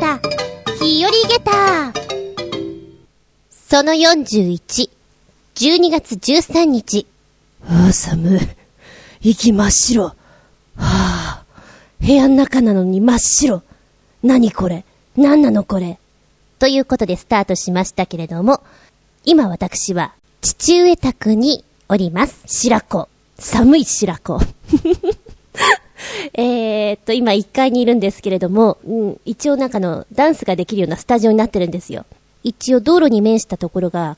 た、日和ゲタその41、12月13日。ああ、寒い。息真っ白。はあ、部屋の中なのに真っ白。何これ？何なのこれ？ということでスタートしましたけれども、今私は、父上宅におります。白子。寒い白子。えっと、今1階にいるんですけれども、うん、一応なんかの、ダンスができるようなスタジオになってるんですよ。一応道路に面したところが、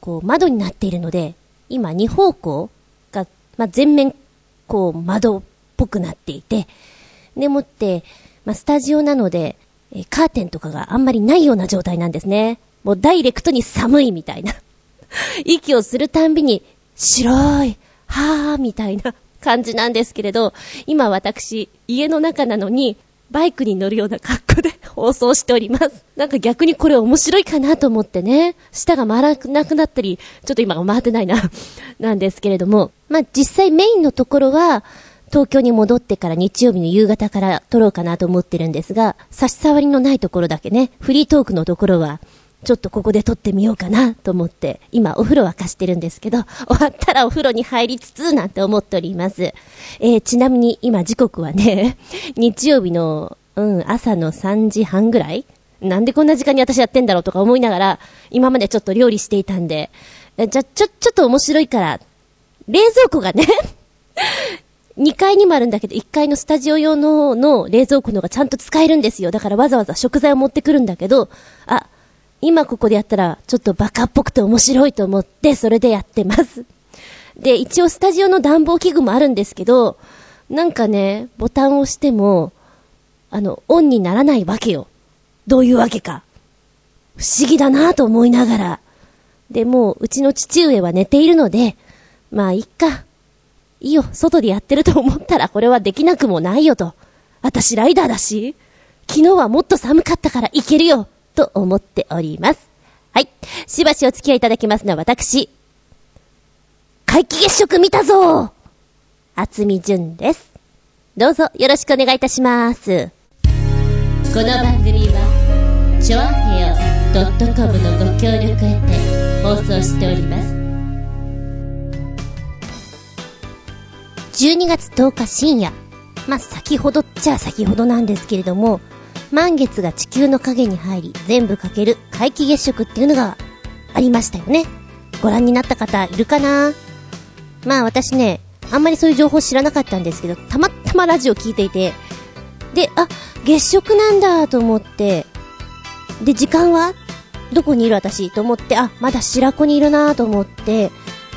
こう、窓になっているので、今2方向が、まあ、全面、こう、窓っぽくなっていて、でもって、まあ、スタジオなので、えカーテンとかがあんまりないような状態なんですね。もうダイレクトに寒いみたいな。息をするたんびに、白い、はーみたいな感じなんですけれど、今私、家の中なのに、バイクに乗るような格好で 放送しております。なんか逆にこれ面白いかなと思ってね、舌が回らなくなったり、ちょっと今回ってないな、なんですけれども、まあ実際メインのところは、東京に戻ってから日曜日の夕方から撮ろうかなと思ってるんですが、差し障りのないところだけね、フリートークのところは、ちょっとここで撮ってみようかなと思って、今お風呂沸かしてるんですけど、終わったらお風呂に入りつつなんて思っております。えー、ちなみに今時刻はね、日曜日の、うん、朝の3時半ぐらいなんでこんな時間に私やってんだろうとか思いながら、今までちょっと料理していたんで、えじゃ、ちょ、ちょっと面白いから、冷蔵庫がね、2階にもあるんだけど、1階のスタジオ用の、の冷蔵庫の方がちゃんと使えるんですよ。だからわざわざ食材を持ってくるんだけど、あ、今ここでやったら、ちょっとバカっぽくて面白いと思って、それでやってます。で、一応スタジオの暖房器具もあるんですけど、なんかね、ボタンを押しても、あの、オンにならないわけよ。どういうわけか。不思議だなぁと思いながら。で、もう、うちの父上は寝ているので、まあ、いっか。いいよ、外でやってると思ったらこれはできなくもないよと。私ライダーだし、昨日はもっと寒かったからいけるよ、と思っております。はい。しばしお付き合いいただきますのは私、皆既月食見たぞ厚み純です。どうぞよろしくお願いいたします。この番組は、ちょあへよ .com のご協力へて放送しております。12月10日深夜。まあ、先ほどっちゃ先ほどなんですけれども、満月が地球の影に入り、全部かける皆既月食っていうのがありましたよね。ご覧になった方いるかな？まあ私ね、あんまりそういう情報知らなかったんですけど、たまたまラジオ聞いていて、で、あ、月食なんだと思って、で、時間は？どこにいる私？と思って、あ、まだ白子にいるなと思って、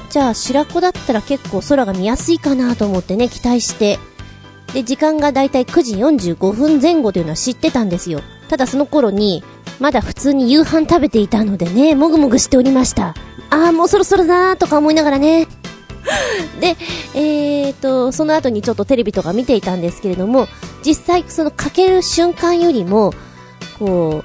じゃあ白子だったら結構空が見やすいかなと思ってね、期待して。で、時間がだいたい9時45分前後というのは知ってたんですよ。ただその頃に、まだ普通に夕飯食べていたのでね、もぐもぐしておりました。あーもうそろそろだーとか思いながらね。で、えーと、その後にちょっとテレビとか見ていたんですけれども、実際そのかける瞬間よりも、こ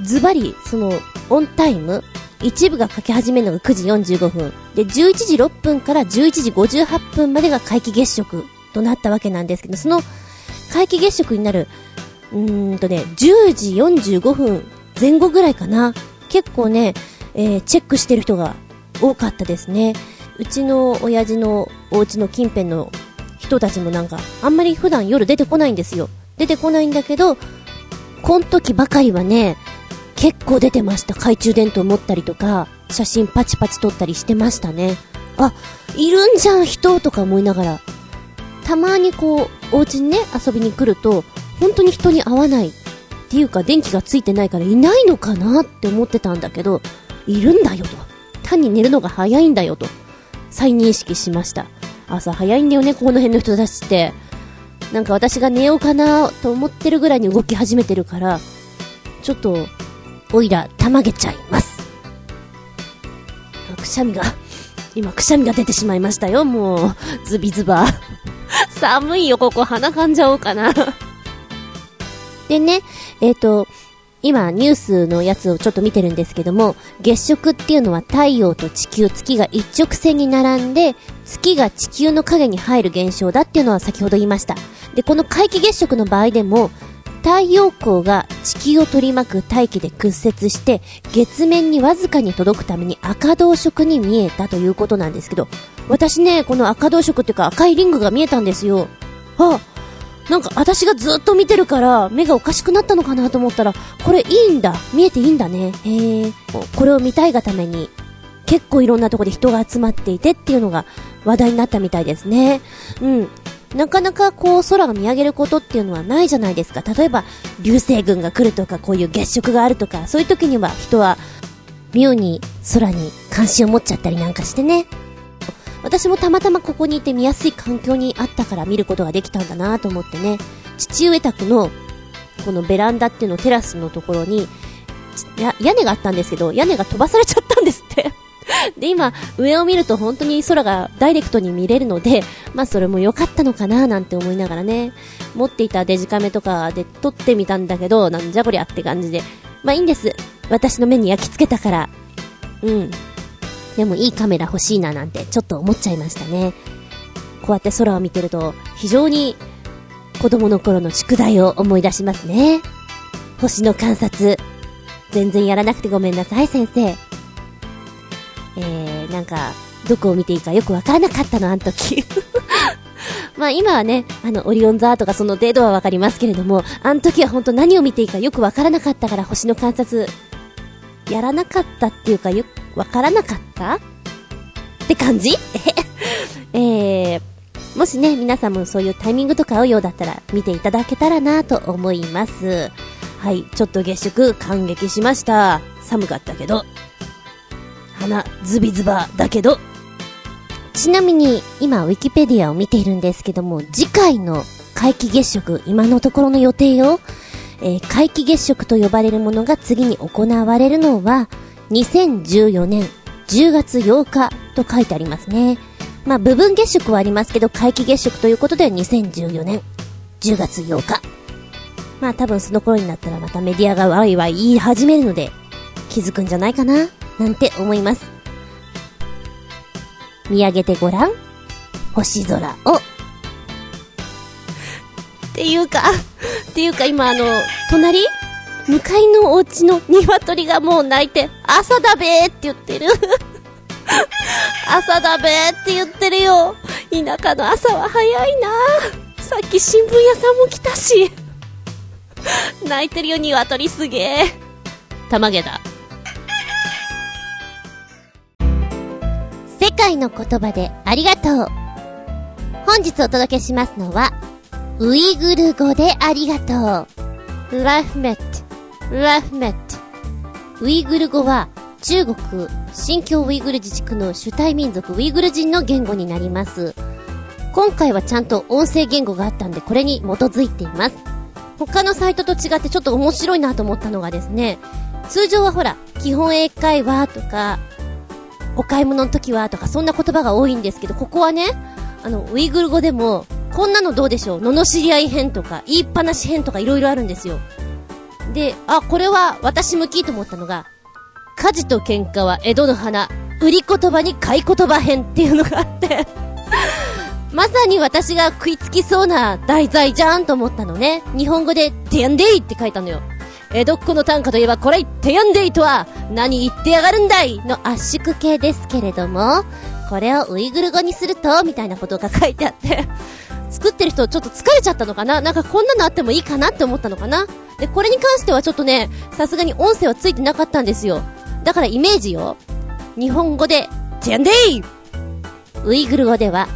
う、ズバリ、その、オンタイム、一部がかけ始めるのが9時45分。で、11時6分から11時58分までが皆既月食となったわけなんですけど、その皆既月食になる、うーんとね、10時45分前後ぐらいかな。結構ね、えーチェックしてる人が多かったですね。うちの親父のお家の近辺の人たちもなんか、あんまり普段夜出てこないんですよ。出てこないんだけど、こん時ばかりはね、結構出てました。懐中電灯持ったりとか、写真パチパチ撮ったりしてましたね。あ、いるんじゃん、人とか思いながら。たまにこう、お家にね、遊びに来ると、本当に人に会わない。っていうか、電気がついてないからいないのかなって思ってたんだけど、いるんだよと。単に寝るのが早いんだよと。再認識しました。朝早いんだよね、この辺の人たちって。なんか私が寝ようかなと思ってるぐらいに動き始めてるから、ちょっと、おいら、たまげちゃいます。くしゃみが、今くしゃみが出てしまいましたよ、もう。ズビズバ。寒いよ、ここ。鼻かんじゃおうかな。でね、えっ、と、今、ニュースのやつをちょっと見てるんですけども、月食っていうのは太陽と地球、月が一直線に並んで、月が地球の影に入る現象だっていうのは先ほど言いました。で、この皆既月食の場合でも、太陽光が地球を取り巻く大気で屈折して、月面にわずかに届くために赤銅色に見えたということなんですけど、私ね、この赤銅色っていうか赤いリングが見えたんですよ。あ、なんか私がずっと見てるから目がおかしくなったのかなと思ったら、これいいんだ。見えていいんだね。へえ。これを見たいがために、結構いろんなところで人が集まっていてっていうのが話題になったみたいですね。うん。なかなかこう空が見上げることっていうのはないじゃないですか。例えば、流星群が来るとか、こういう月食があるとか、そういう時には人は妙に空に関心を持っちゃったりなんかしてね。私もたまたまここにいて見やすい環境にあったから見ることができたんだなと思ってね。父上宅の、このベランダっていうのテラスのところに、屋根があったんですけど、屋根が飛ばされちゃったんですって。で、今、上を見ると本当に空がダイレクトに見れるので、まあそれも良かったのかななんて思いながらね、持っていたデジカメとかで撮ってみたんだけど、なんじゃこりゃって感じで。まあいいんです。私の目に焼き付けたから。うん。でもいいカメラ欲しいななんてちょっと思っちゃいましたね。こうやって空を見てると、非常に子供の頃の宿題を思い出しますね。星の観察。全然やらなくてごめんなさい、先生。えー、なんか、どこを見ていいかよくわからなかったの、あの時。まあ今はね、あの、オリオン座とかその程度はわかりますけれども、あの時は本当何を見ていいかよくわからなかったから星の観察、やらなかったっていうかよわからなかった？って感じ？えー、もしね、皆さんもそういうタイミングとか合うようだったら見ていただけたらなと思います。はい、ちょっと月食感激しました。寒かったけど。鼻ズビズバだけど。ちなみに、今、ウィキペディアを見ているんですけども、次回の皆既月食、今のところの予定よ。えー、皆既月食と呼ばれるものが次に行われるのは、2014年10月8日と書いてありますね。まあ、部分月食はありますけど、皆既月食ということで2014年10月8日。まあ多分その頃になったらまたメディアがワイワイ言い始めるので、気づくんじゃないかななんて思います。見上げてごらん。星空を。っていうか、っていうか今あの、隣？向かいのお家の鶏がもう泣いて、朝だべーって言ってる。朝だべーって言ってるよ。田舎の朝は早いなさっき新聞屋さんも来たし。泣いてるよ、鶏すげえ。たまげだ。世界の言葉でありがとう。本日お届けしますのは、ウイグル語でありがとう。ラフメット、ラフメット。ウイグル語は、中国、新疆ウイグル自治区の主体民族ウイグル人の言語になります。今回はちゃんと音声言語があったんで、これに基づいています。他のサイトと違ってちょっと面白いなと思ったのがですね、通常はほら、基本英会話とか、お買い物の時はとか、そんな言葉が多いんですけど、ここはね、あの、ウイグル語でも、こんなのどうでしょう？罵り合い編とか、言いっぱなし編とかいろいろあるんですよ。で、あ、これは私向きと思ったのが、火事と喧嘩は江戸の花、売り言葉に買い言葉編っていうのがあって、まさに私が食いつきそうな題材じゃんと思ったのね。日本語で、てやんでいって書いたのよ。江戸っ子の短歌といえばこれ、てやんでいとは、何言ってやがるんだい？の圧縮系ですけれども、これをウイグル語にすると、みたいなことが書いてあって、作ってる人ちょっと疲れちゃったのかな？なんかこんなのあってもいいかなって思ったのかな？で、これに関してはちょっとね、さすがに音声はついてなかったんですよ。だからイメージよ。日本語で、てやんでいウイグル語では、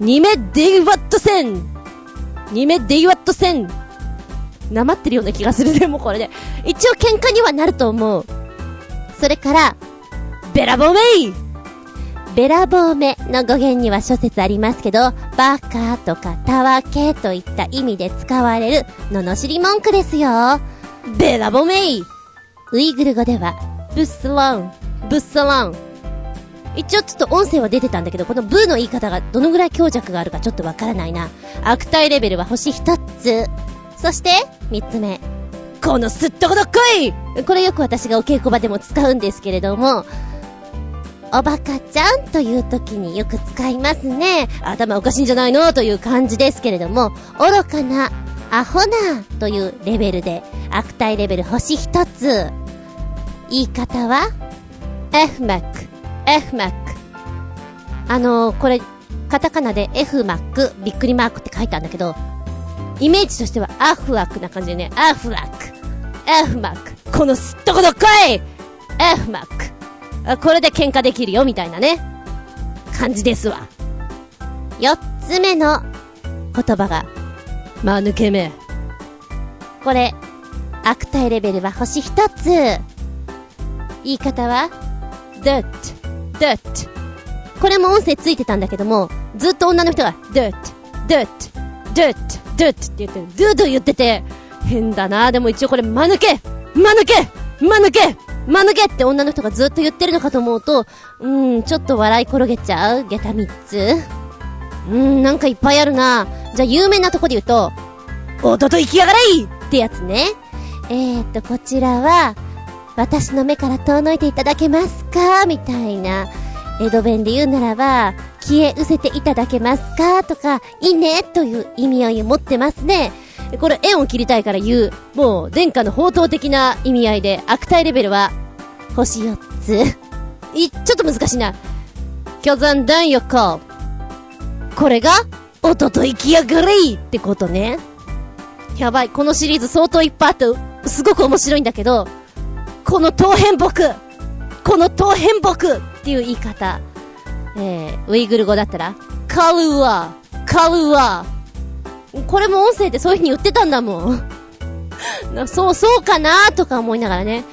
ニメデイワットセンニメデイワットセンなまってるような気がするでもこれで。一応喧嘩にはなると思う。それから、ベラボメイベラボーメの語源には諸説ありますけど、バカとかたわけといった意味で使われる罵り文句ですよ。ベラボメイウイグル語では、ブッスラン、ブッサラン。一応ちょっと音声は出てたんだけど、このブーの言い方がどのぐらい強弱があるかちょっとわからないな。悪態レベルは星一つ。そして、三つ目。このすっとこどっこいこれよく私がお稽古場でも使うんですけれども、おバカちゃんという時によく使いますね。頭おかしいんじゃないの？という感じですけれども、愚かなアホなというレベルで、悪態レベル星一つ。言い方は、F マック、F マック。あのー、これ、カタカナで F マック、びっくりマークって書いたんだけど、イメージとしてはアフワックな感じでね、アフワック、F マック、このすっとこどっこい !F マック。これで喧嘩できるよ、みたいなね、感じですわ。四つ目の言葉が、ま抜け目。これ、悪態レベルは星一つ。言い方は、dirt, dirt. これも音声ついてたんだけども、ずっと女の人が、dirt, dirt, dirt, dirt って言ってる、ドゥドゥ言ってて、変だなでも一応これ、間抜け間抜け間抜け間抜けって女の人がずっと言ってるのかと思うと、うーん、ちょっと笑い転げちゃう下駄三つ。うーん、なんかいっぱいあるなじゃあ有名なとこで言うと、おとと行きやがれいってやつね。えーっと、こちらは、私の目から遠のいていただけますかみたいな。江戸弁で言うならば、消え失せていただけますかとか、いいねという意味合いを持ってますね。これ、縁を切りたいから言う。もう、殿下の宝刀的な意味合いで、悪態レベルは、星4つ。い、ちょっと難しいな。巨山弾横。これが、おとといきやがれってことね。やばい、このシリーズ相当いっぱいあって、すごく面白いんだけど、この当変木この当変木っていう言い方。えー、ウイグル語だったら、カルワカルワこれも音声でそういう風に言ってたんだもん。そう、そうかなとか思いながらね。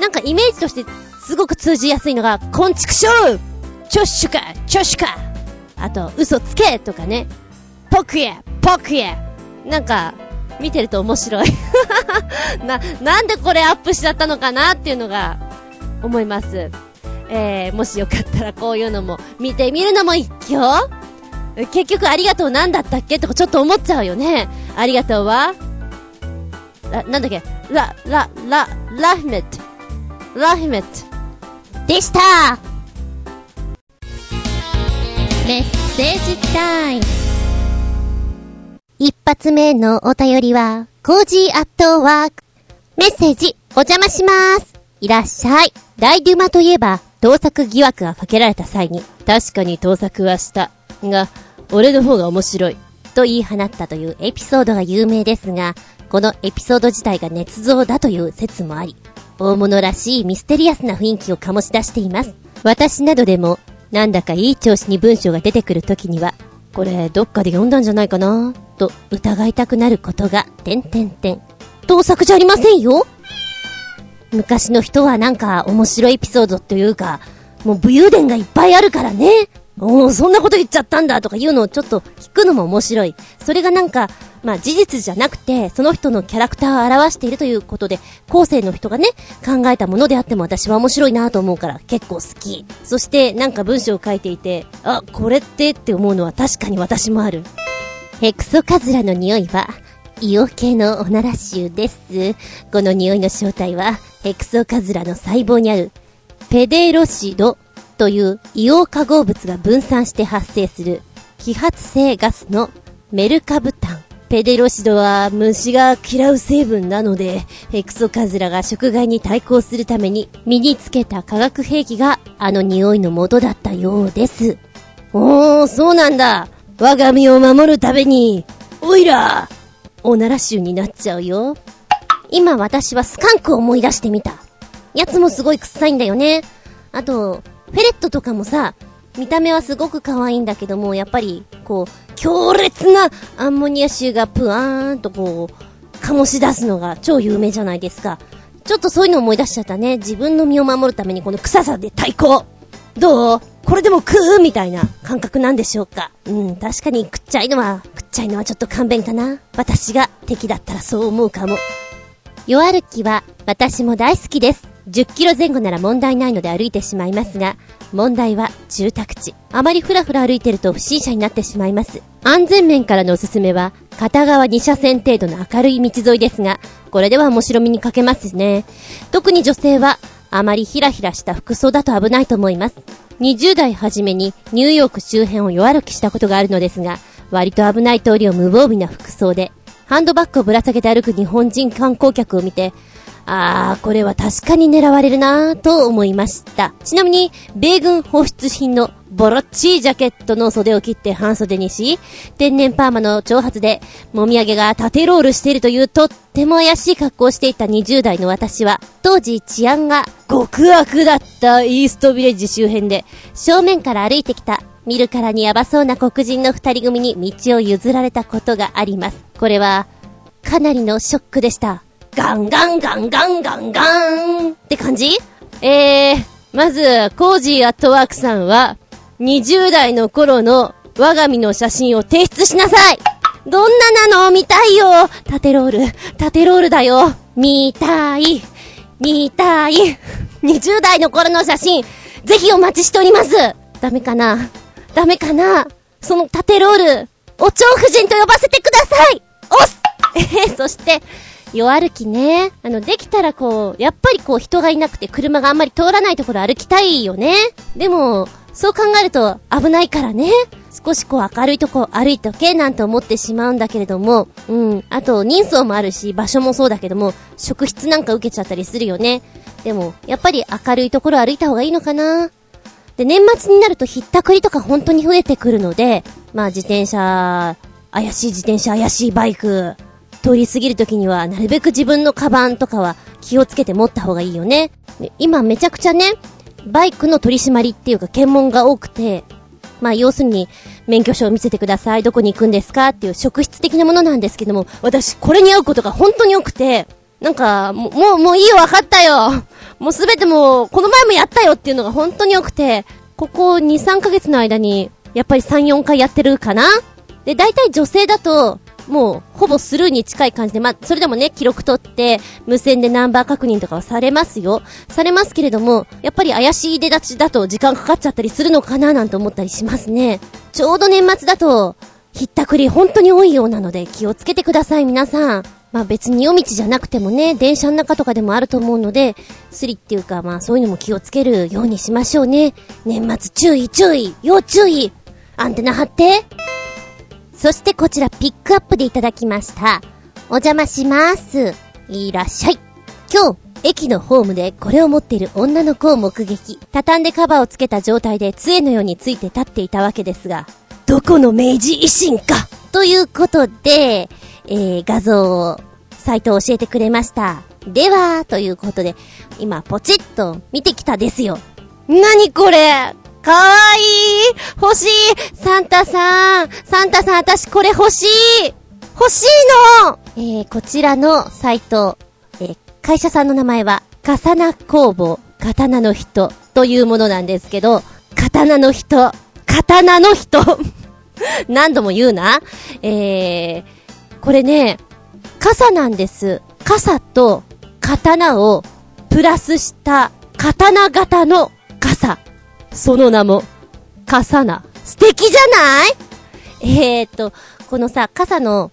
なんかイメージとしてすごく通じやすいのが、こんちくしょうチョッシュかチョッシュかあと、嘘つけとかね。ポクやポクやなんか、見てると面白い な、なんでこれアップしちゃったのかなっていうのが、思います。えー、もしよかったらこういうのも見てみるのも一興結局ありがとうなんだったっけ？とかちょっと思っちゃうよね。ありがとうは？な、なんだっけ？ラ、ラ、ラ、ラフメット。ラフメット。でしたメッセージタイム。一発目のお便りは、コージーアットワーク。メッセージ、お邪魔します。いらっしゃい。大デュマといえば、盗作疑惑がかけられた際に、確かに盗作はした。が、俺の方が面白い。と言い放ったというエピソードが有名ですが、このエピソード自体が捏造だという説もあり、大物らしいミステリアスな雰囲気を醸し出しています。私などでも、なんだかいい調子に文章が出てくるときには、これどっかで読んだんじゃないかなと疑いたくなることが、てんてんてん。盗作じゃありませんよ昔の人はなんか面白いエピソードというか、もう武勇伝がいっぱいあるからね。おー、そんなこと言っちゃったんだとか言うのをちょっと聞くのも面白い。それがなんか、まあ事実じゃなくて、その人のキャラクターを表しているということで、後世の人がね、考えたものであっても私は面白いなと思うから結構好き。そしてなんか文章を書いていて、あ、これってって思うのは確かに私もある。ヘクソカズラの匂いは、硫黄系のおなら臭です。この匂いの正体は、ヘクソカズラの細胞にある、ペデロシドという硫黄化合物が分散して発生する揮発性ガスのメルカブタン。ペデロシドは虫が嫌う成分なので、ヘクソカズラが食害に対抗するために身につけた化学兵器があの匂いの元だったようです。おー、そうなんだ。我が身を守るために、おいらおなら臭になっちゃうよ。今私はスカンクを思い出してみた。やつもすごい臭いんだよね。あと、フェレットとかもさ、見た目はすごく可愛いんだけども、やっぱり、こう、強烈なアンモニア臭がプワーンとこう、醸し出すのが超有名じゃないですか。ちょっとそういうの思い出しちゃったね。自分の身を守るためにこの臭さで対抗どう？これでも食う？みたいな感覚なんでしょうかうん、確かに食っちゃいのは、食っちゃいのはちょっと勘弁かな。私が敵だったらそう思うかも。夜歩きは私も大好きです。10キロ前後なら問題ないので歩いてしまいますが、問題は住宅地。あまりふらふら歩いてると不審者になってしまいます。安全面からのおすすめは、片側2車線程度の明るい道沿いですが、これでは面白みに欠けますね。特に女性は、あまりヒラヒラした服装だと危ないと思います。20代初めにニューヨーク周辺を夜歩きしたことがあるのですが、割と危ない通りを無防備な服装で、ハンドバッグをぶら下げて歩く日本人観光客を見て、あー、これは確かに狙われるなーと思いました。ちなみに、米軍放出品のボロッチージャケットの袖を切って半袖にし、天然パーマの長髪で、もみあげが縦ロールしているというとっても怪しい格好をしていた20代の私は、当時治安が極悪だったイーストビレッジ周辺で、正面から歩いてきた見るからにヤバそうな黒人の二人組に道を譲られたことがあります。これは、かなりのショックでした。ガンガンガンガンガンガンって感じ？えー、まず、コージーアットワークさんは、20代の頃の我が身の写真を提出しなさい。どんななの見たいよ？縦ロール、縦ロールだよ。見たい、見たい。20代の頃の写真、ぜひお待ちしております。ダメかな？ダメかな？その縦ロール、お蝶夫人と呼ばせてください。おっ！えー、そして、夜歩きね。あの、できたらこう、やっぱりこう人がいなくて車があんまり通らないところ歩きたいよね。でも、そう考えると危ないからね。少しこう明るいとこ歩いとけなんて思ってしまうんだけれども、うん。あと人相もあるし、場所もそうだけども、職質なんか受けちゃったりするよね。でも、やっぱり明るいところ歩いた方がいいのかな。で、年末になるとひったくりとか本当に増えてくるので、まあ自転車、怪しい自転車、怪しいバイク、通り過ぎるときには、なるべく自分のカバンとかは気をつけて持った方がいいよね。今めちゃくちゃね、バイクの取り締まりっていうか検問が多くて、まあ要するに、免許証を見せてください、どこに行くんですかっていう職質的なものなんですけども、私これに会うことが本当に多くて、なんか、もう、もういいよ、わかったよ。もうすべてもう、この前もやったよっていうのが本当に多くて、ここ2、3ヶ月の間に、やっぱり3、4回やってるかな？で、大体女性だと、もう、ほぼスルーに近い感じで、まあ、それでもね、記録取って、無線でナンバー確認とかはされますよ。されますけれども、やっぱり怪しい出立ちだと時間かかっちゃったりするのかななんて思ったりしますね。ちょうど年末だと、ひったくり本当に多いようなので気をつけてください皆さん。まあ別に夜道じゃなくてもね、電車の中とかでもあると思うので、スリっていうかまあそういうのも気をつけるようにしましょうね。年末注意注意要注意アンテナ張ってそしてこちらピックアップでいただきました。お邪魔します。いらっしゃい。今日、駅のホームでこれを持っている女の子を目撃。畳んでカバーをつけた状態で杖のようについて立っていたわけですが、どこの明治維新かということで、えー、画像を、サイトを教えてくれました。では、ということで、今、ポチッと見てきたですよ。なにこれかわいい。欲しい。サンタさん。サンタさん、私これ欲しい。欲しいの。えー、こちらのサイト、えー、会社さんの名前は、カサナ工房、刀の人。というものなんですけど、刀の人、刀の人。何度も言うな。えー、これね、傘なんです。傘と刀をプラスした刀型の傘。その名も、傘な。素敵じゃない？えーと、このさ、傘の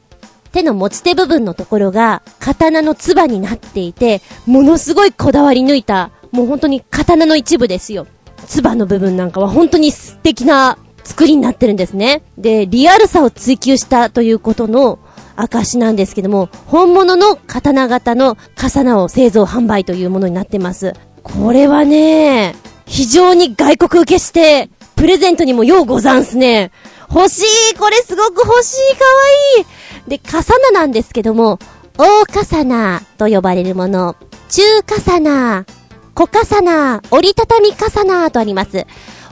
手の持ち手部分のところが刀の唾になっていて、ものすごいこだわり抜いた、もう本当に刀の一部ですよ。唾の部分なんかは本当に素敵な作りになってるんですね。で、リアルさを追求したということの証なんですけども、本物の刀型の刀を製造販売というものになってます。これはね、非常に外国受けして、プレゼントにもようござんすね。欲しいこれすごく欲しいかわいいで、刀ななんですけども、大刀と呼ばれるもの、中刀、小刀、折りたたみ刀とあります。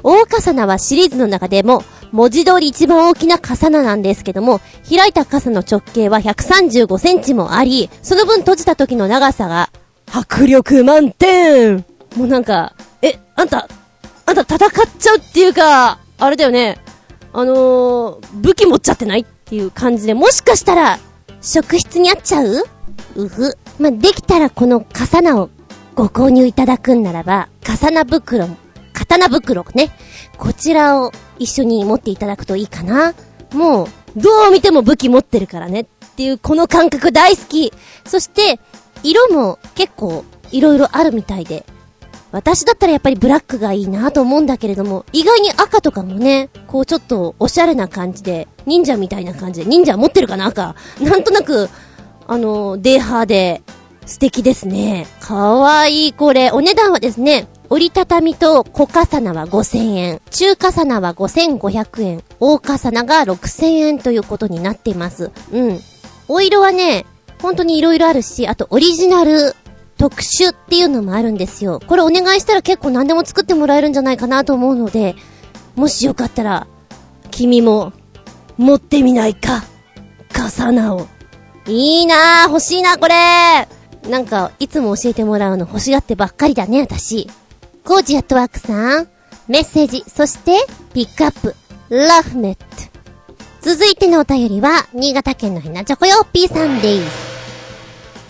大刀はシリーズの中でも、文字通り一番大きな刀ななんですけども、開いた傘の直径は135センチもあり、その分閉じた時の長さが、迫力満点もうなんか、あんた、あんた戦っちゃうっていうか、あれだよね、あのー、武器持っちゃってないっていう感じで、もしかしたら、職質にあっちゃう？うふ。まあ、できたらこの刀をご購入いただくんならば、刀袋刀袋ね。こちらを一緒に持っていただくといいかな。もう、どう見ても武器持ってるからねっていうこの感覚大好き。そして、色も結構いろいろあるみたいで、私だったらやっぱりブラックがいいなと思うんだけれども、意外に赤とかもね、こうちょっとおしゃれな感じで、忍者みたいな感じで、忍者持ってるかな赤。なんとなく、あの、デーハーで、素敵ですね。かわいい、これ。お値段はですね、折りたたみと小重なは5000円、中重なは5500円、大重なが6000円ということになっています。うん。お色はね、本当に色々あるし、あとオリジナル特殊っていうのもあるんですよ。これお願いしたら結構何でも作ってもらえるんじゃないかなと思うので、もしよかったら、君も、持ってみないかナを。いいなぁ、欲しいな、これなんか、いつも教えてもらうの欲しがってばっかりだね、私。コージアットワークさん、メッセージ、そして、ピックアップ、ラフメット。続いてのお便りは、新潟県のひなちょこよっぴーさんです。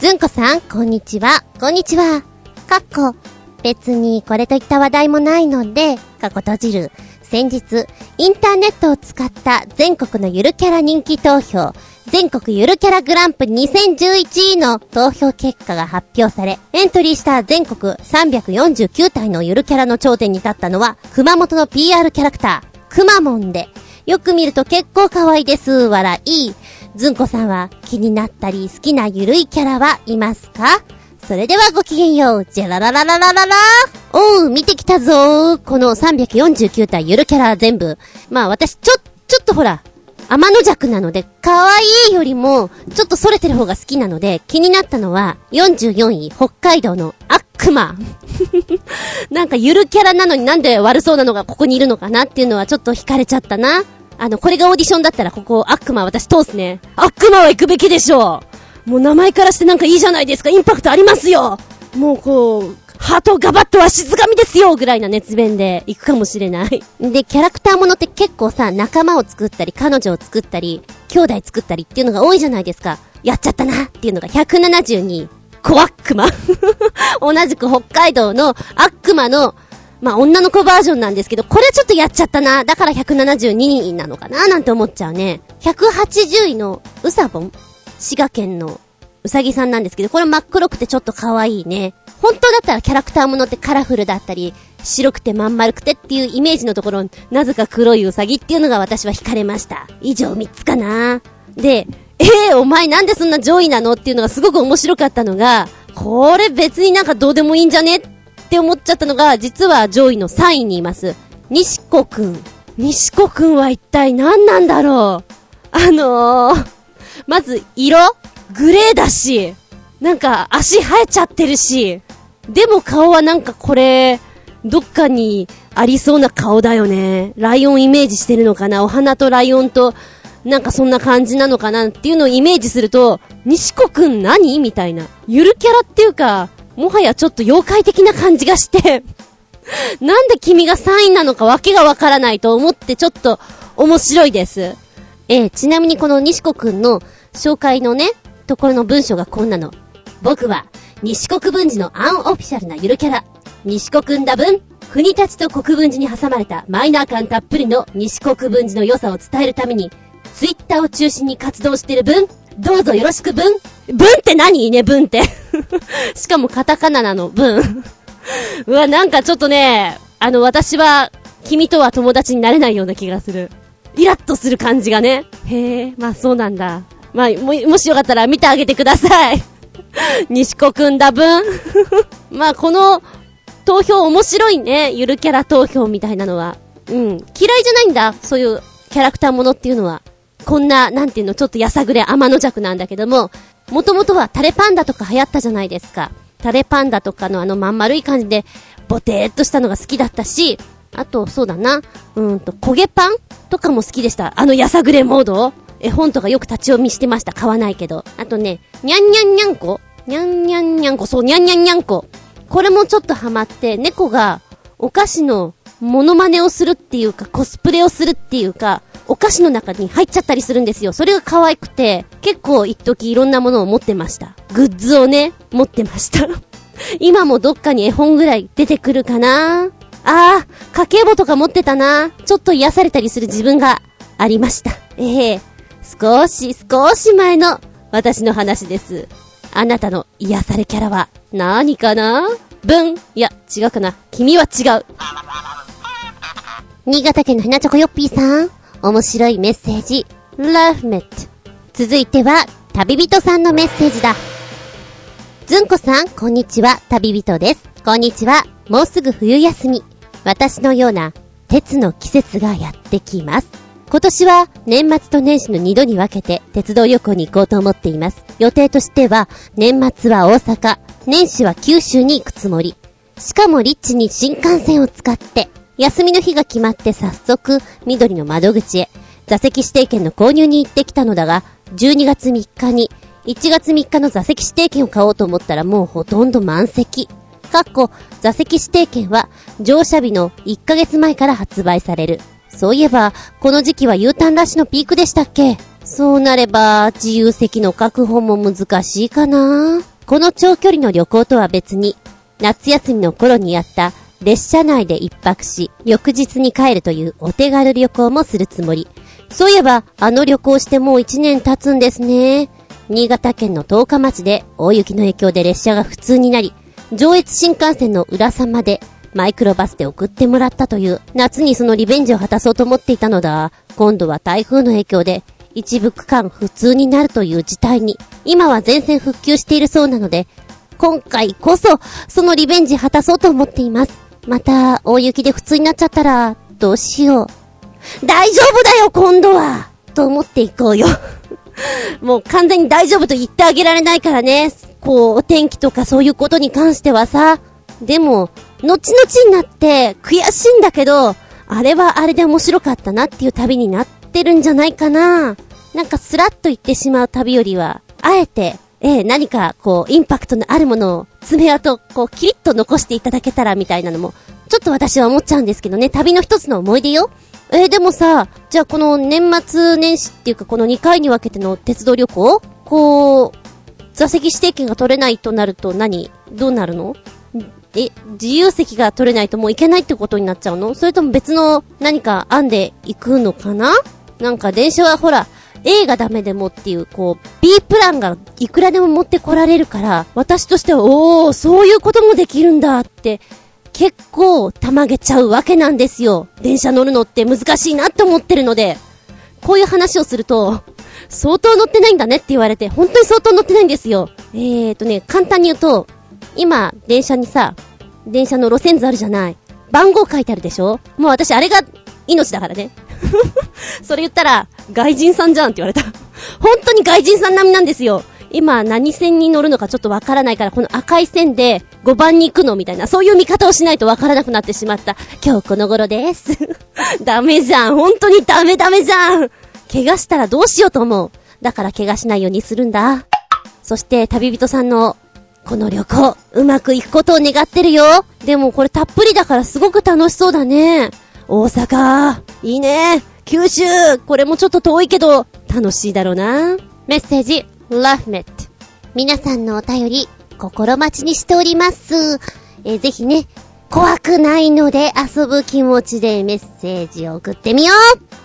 ずんこさん、こんにちは。こんにちは。かっこ、別にこれといった話題もないので、かっこ閉じる。先日、インターネットを使った全国のゆるキャラ人気投票、全国ゆるキャラグランプリ2011の投票結果が発表され、エントリーした全国349体のゆるキャラの頂点に立ったのは、熊本の PR キャラクター、くまモンで、よく見ると結構可愛いです。笑い。ずんこさんは気になったり好きなゆるいキャラはいますか？それではごきげんよう。じゃらららららららおう、見てきたぞ。この349体ゆるキャラ全部。まあ私ちょ、ちょっとほら、天の弱なので、可愛いよりも、ちょっと逸れてる方が好きなので、気になったのは、44位、北海道の悪魔。なんかゆるキャラなのになんで悪そうなのがここにいるのかなっていうのはちょっと惹かれちゃったな。あの、これがオーディションだったらここ、悪魔私通すね。悪魔は行くべきでしょうもう名前からしてなんかいいじゃないですか。インパクトありますよもうこう、ハートガバッとは静かみですよぐらいな熱弁で行くかもしれない。で、キャラクターものって結構さ、仲間を作ったり、彼女を作ったり、兄弟作ったりっていうのが多いじゃないですか。やっちゃったなっていうのが172。コアックマ同じく北海道の悪魔の、まあ、女の子バージョンなんですけど、これちょっとやっちゃったな。だから172位なのかななんて思っちゃうね。180位のうさぼん滋賀県のうさぎさんなんですけど、これ真っ黒くてちょっと可愛いね。本当だったらキャラクターものってカラフルだったり、白くてまん丸くてっていうイメージのところ、なぜか黒いウサギっていうのが私は惹かれました。以上3つかな。で、ええー、お前なんでそんな上位なのっていうのがすごく面白かったのが、これ別になんかどうでもいいんじゃねって思っちゃったのが、実は上位の3位にいます。西子くん。西子くんは一体何なんだろう？あのー、まず色グレーだし、なんか足生えちゃってるし、でも顔はなんかこれ、どっかにありそうな顔だよね。ライオンイメージしてるのかな？お花とライオンと、なんかそんな感じなのかな？っていうのをイメージすると、西子くん何？みたいな。ゆるキャラっていうか、もはやちょっと妖怪的な感じがして なんで君が3位なのかわけがわからないと思ってちょっと面白いです。えー、ちなみにこの西子くんの紹介のね、ところの文章がこんなの。僕は、西国分寺のアンオフィシャルなゆるキャラ、西国んだ分、国立と国分寺に挟まれたマイナー感たっぷりの西国分寺の良さを伝えるために、ツイッターを中心に活動してる分、どうぞよろしく分。分って何？いね、分って。しかもカタカナなの、分。うわ、なんかちょっとね、あの、私は、君とは友達になれないような気がする。イラッとする感じがね。へえ、まあそうなんだ。まあ、も、もしよかったら見てあげてください。西子くんだ分まあ、この、投票面白いね。ゆるキャラ投票みたいなのは。うん。嫌いじゃないんだ。そういうキャラクターものっていうのは。こんな、なんていうの、ちょっとやさぐれ天の弱なんだけども、もともとはタレパンダとか流行ったじゃないですか。タレパンダとかのあのまん丸い感じで、ボテーっとしたのが好きだったし、あと、そうだな、うんと、焦げパンとかも好きでした。あのやさぐれモード絵本とかよく立ち読みしてました。買わないけど。あとね、にゃんにゃんにゃんこにゃんにゃんにゃんこ、そう、にゃんにゃんにゃんこ。これもちょっとハマって、猫がお菓子のモノマネをするっていうか、コスプレをするっていうか、お菓子の中に入っちゃったりするんですよ。それが可愛くて、結構一時いろんなものを持ってました。グッズをね、持ってました。今もどっかに絵本ぐらい出てくるかなあー、家計簿とか持ってたなちょっと癒されたりする自分がありました。ええー、少し少し前の私の話です。あなたの癒されキャラは何かな？ブンいや、違うかな？君は違う。新潟県のひなちょこよっぴーさん。面白いメッセージ。Love me. 続いては、旅人さんのメッセージだ。ずんこさん、こんにちは、旅人です。こんにちは、もうすぐ冬休み。私のような、鉄の季節がやってきます。今年は年末と年始の2度に分けて鉄道旅行に行こうと思っています。予定としては年末は大阪、年始は九州に行くつもり。しかもリッチに新幹線を使って、休みの日が決まって早速緑の窓口へ座席指定券の購入に行ってきたのだが、12月3日に1月3日の座席指定券を買おうと思ったらもうほとんど満席。かっこ、座席指定券は乗車日の1ヶ月前から発売される。そういえば、この時期は U ターンラッシュのピークでしたっけ？そうなれば、自由席の確保も難しいかなこの長距離の旅行とは別に、夏休みの頃にやった列車内で一泊し、翌日に帰るというお手軽旅行もするつもり。そういえば、あの旅行してもう1年経つんですね。新潟県の十日町で大雪の影響で列車が普通になり、上越新幹線の浦さまでマイクロバスで送ってもらったという、夏にそのリベンジを果たそうと思っていたのだ。今度は台風の影響で、一部区間普通になるという事態に、今は全線復旧しているそうなので、今回こそ、そのリベンジ果たそうと思っています。また、大雪で普通になっちゃったら、どうしよう。大丈夫だよ、今度はと思っていこうよ。もう完全に大丈夫と言ってあげられないからね。こう、お天気とかそういうことに関してはさ。でも、後々になって悔しいんだけど、あれはあれで面白かったなっていう旅になってるんじゃないかな。なんかスラッと言ってしまう旅よりは、あえて、えー、何かこう、インパクトのあるものを爪痕、こう、キリッと残していただけたらみたいなのも、ちょっと私は思っちゃうんですけどね、旅の一つの思い出よ。えー、でもさ、じゃあこの年末年始っていうかこの2回に分けての鉄道旅行こう、座席指定券が取れないとなると何どうなるの？え、自由席が取れないともう行けないってことになっちゃうの？それとも別の何か案で行くのかな？なんか電車はほら、A がダメでもっていう、こう、B プランがいくらでも持ってこられるから、私としては、おー、そういうこともできるんだって、結構、たまげちゃうわけなんですよ。電車乗るのって難しいなって思ってるので、こういう話をすると、相当乗ってないんだねって言われて、本当に相当乗ってないんですよ。えーとね、簡単に言うと、今、電車にさ、電車の路線図あるじゃない。番号書いてあるでしょもう私あれが命だからね。それ言ったら、外人さんじゃんって言われた。本当に外人さん並みなんですよ。今何線に乗るのかちょっとわからないから、この赤い線で5番に行くのみたいな、そういう見方をしないとわからなくなってしまった。今日この頃です。ダメじゃん。本当にダメダメじゃん。怪我したらどうしようと思う。だから怪我しないようにするんだ。そして旅人さんのこの旅行、うまくいくことを願ってるよ。でもこれたっぷりだからすごく楽しそうだね。大阪、いいね。九州、これもちょっと遠いけど、楽しいだろうな。メッセージ、LoveMet。皆さんのお便り、心待ちにしております。えーぜひね、怖くないので遊ぶ気持ちでメッセージを送ってみよ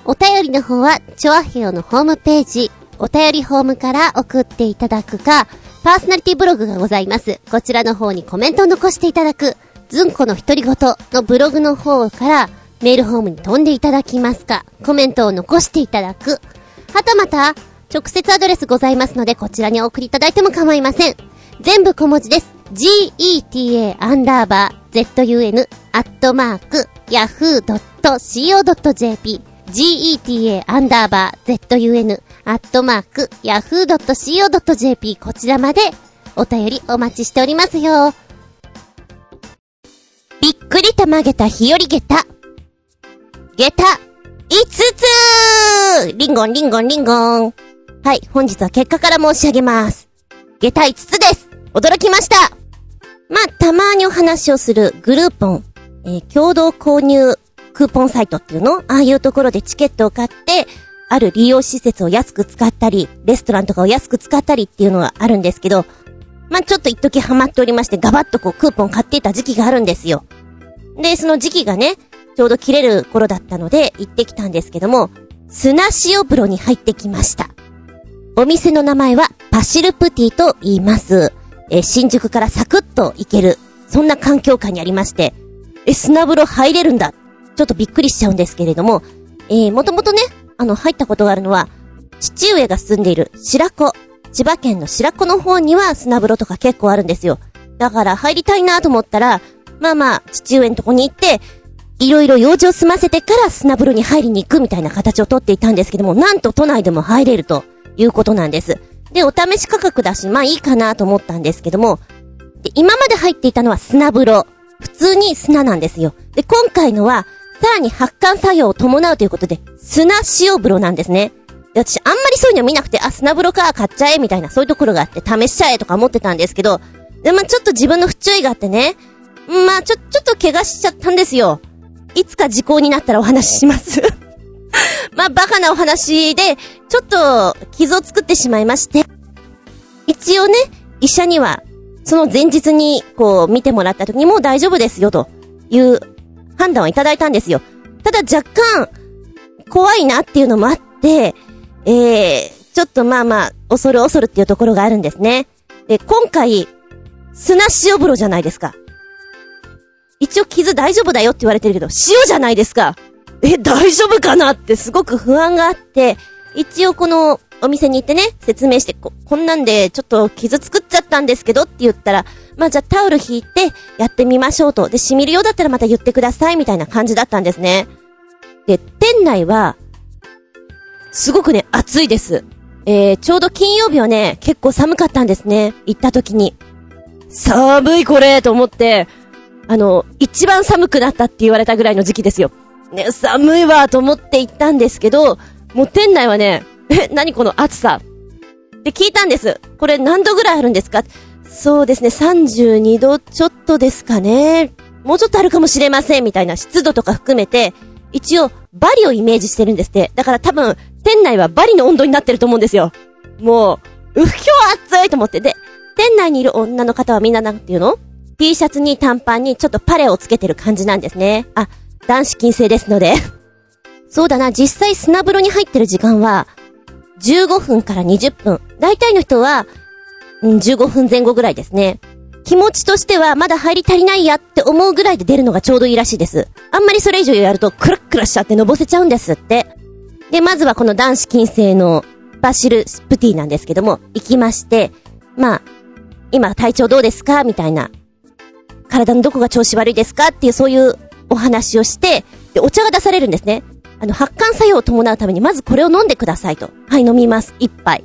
うお便りの方は、チョアヘヨのホームページ、お便りホームから送っていただくか、パーソナリティブログがございます。こちらの方にコメントを残していただく、ズンコの独り言のブログの方から、メールホームに飛んでいただきますか、コメントを残していただく。はたまた、直接アドレスございますので、こちらにお送りいただいても構いません。全部小文字です。geta アンダーバー zun アットマーク yahoo.co.jp geta アンダーバー zun アットマーク yahoo.co.jp こちらまでお便りお待ちしておりますよ。びっくりたまげた日和げた。げた、5つリンゴンリンゴンリンゴン。はい、本日は結果から申し上げます。下駄5つです驚きましたまあ、たまにお話をするグルーポン、えー共同購入クーポンサイトっていうの？ああいうところでチケットを買って、ある利用施設を安く使ったり、レストランとかを安く使ったりっていうのがあるんですけど、まあ、ちょっと一時ハマっておりまして、ガバッとこうクーポン買っていた時期があるんですよ。で、その時期がね、ちょうど切れる頃だったので、行ってきたんですけども、砂塩風呂に入ってきました。お店の名前はパシルプティと言います。え新宿からサクッと行けるそんな環境下にありまして、え、砂風呂入れるんだ。ちょっとびっくりしちゃうんですけれども、えー、もともとね、あの、入ったことがあるのは、父上が住んでいる白子、千葉県の白子の方には砂風呂とか結構あるんですよ。だから入りたいなと思ったら、まあまあ、父上のとこに行って、いろいろ用事を済ませてから砂風呂に入りに行くみたいな形をとっていたんですけども、なんと都内でも入れるということなんです。で、お試し価格だし、まあいいかなと思ったんですけども、で、今まで入っていたのは砂風呂。普通に砂なんですよ。で、今回のは、さらに発汗作用を伴うということで、砂塩風呂なんですね。で、私あんまりそういうの見なくて、あ、砂風呂か、買っちゃえ、みたいな、そういうところがあって、試しちゃえとか思ってたんですけど、で、まあちょっと自分の不注意があってね、まあちょ、ちょっと怪我しちゃったんですよ。いつか時効になったらお話しします まあ、バカなお話で、ちょっと、傷を作ってしまいまして。一応ね、医者には、その前日に、こう、見てもらった時にもう大丈夫ですよ、という判断をいただいたんですよ。ただ若干、怖いなっていうのもあって、えー、ちょっとまあまあ、恐る恐るっていうところがあるんですね。で、今回、砂塩風呂じゃないですか。一応傷大丈夫だよって言われてるけど、塩じゃないですか。え、大丈夫かなってすごく不安があって、一応このお店に行ってね、説明して、こ、こんなんでちょっと傷作っちゃったんですけどって言ったら、まあじゃあタオル引いてやってみましょうと。で、染みるようだったらまた言ってくださいみたいな感じだったんですね。で、店内は、すごくね、暑いです。えー、ちょうど金曜日はね、結構寒かったんですね。行った時に。寒いこれと思って、あの、一番寒くなったって言われたぐらいの時期ですよ。ね、寒いわと思って行ったんですけど、もう店内はね、え、何この暑さ？で、聞いたんです。これ何度ぐらいあるんですか？そうですね、32度ちょっとですかね。もうちょっとあるかもしれません、みたいな湿度とか含めて、一応、バリをイメージしてるんですって。だから多分、店内はバリの温度になってると思うんですよ。もう、うっ、今日暑いと思って。で、店内にいる女の方はみんななんていうの？T シャツに短パンにちょっとパレをつけてる感じなんですね。あ、男子禁制ですので。そうだな、実際砂風呂に入ってる時間は、15分から20分。大体の人は、うん、15分前後ぐらいですね。気持ちとしては、まだ入り足りないやって思うぐらいで出るのがちょうどいいらしいです。あんまりそれ以上やると、クラックラしちゃってのぼせちゃうんですって。で、まずはこの男子禁制のバシルスプティなんですけども、行きまして、まあ、今体調どうですか？みたいな体のどこが調子悪いですかっていうそういうお話をして、で、お茶が出されるんですね。あの、発汗作用を伴うために、まずこれを飲んでくださいと。はい、飲みます。一杯。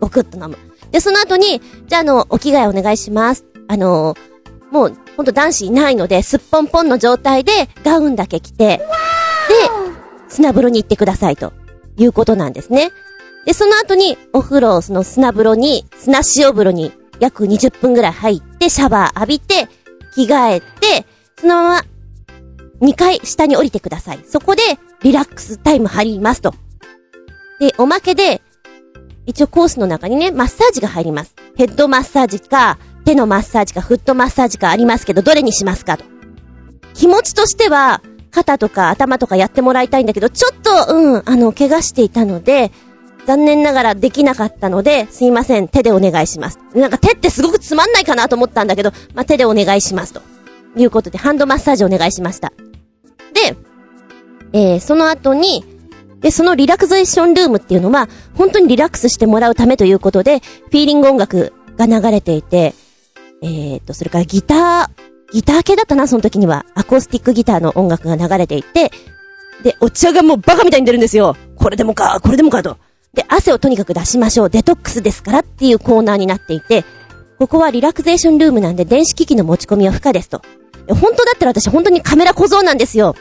ごくっと飲む。で、その後に、じゃあ、あの、お着替えお願いします。あのもう、ほんと男子いないので、すっぽんぽんの状態で、ガウンだけ着て、で、砂風呂に行ってくださいと。いうことなんですね。で、その後に、お風呂、その砂風呂に、砂塩風呂に約20分ぐらい入って、シャワー浴びて、着替えて、そのまま、2階下に降りてください。そこで、リラックスタイム入りますと。で、おまけで、一応コースの中にね、マッサージが入ります。ヘッドマッサージか、手のマッサージか、フットマッサージかありますけど、どれにしますかと。気持ちとしては、肩とか頭とかやってもらいたいんだけど、ちょっと、うん、あの、怪我していたので、残念ながらできなかったので、すいません、手でお願いします。なんか手ってすごくつまんないかなと思ったんだけど、まあ、手でお願いしますと。いうことで、ハンドマッサージお願いしました。で、えー、その後に、で、そのリラクゼーションルームっていうのは、本当にリラックスしてもらうためということで、フィーリング音楽が流れていて、えーと、それからギター、ギター系だったな、その時には。アコースティックギターの音楽が流れていて、で、お茶がもうバカみたいに出るんですよ。これでもか、これでもかと。で、汗をとにかく出しましょう。デトックスですからっていうコーナーになっていて、ここはリラクゼーションルームなんで電子機器の持ち込みは不可ですと。本当だったら私本当にカメラ小僧なんですよ。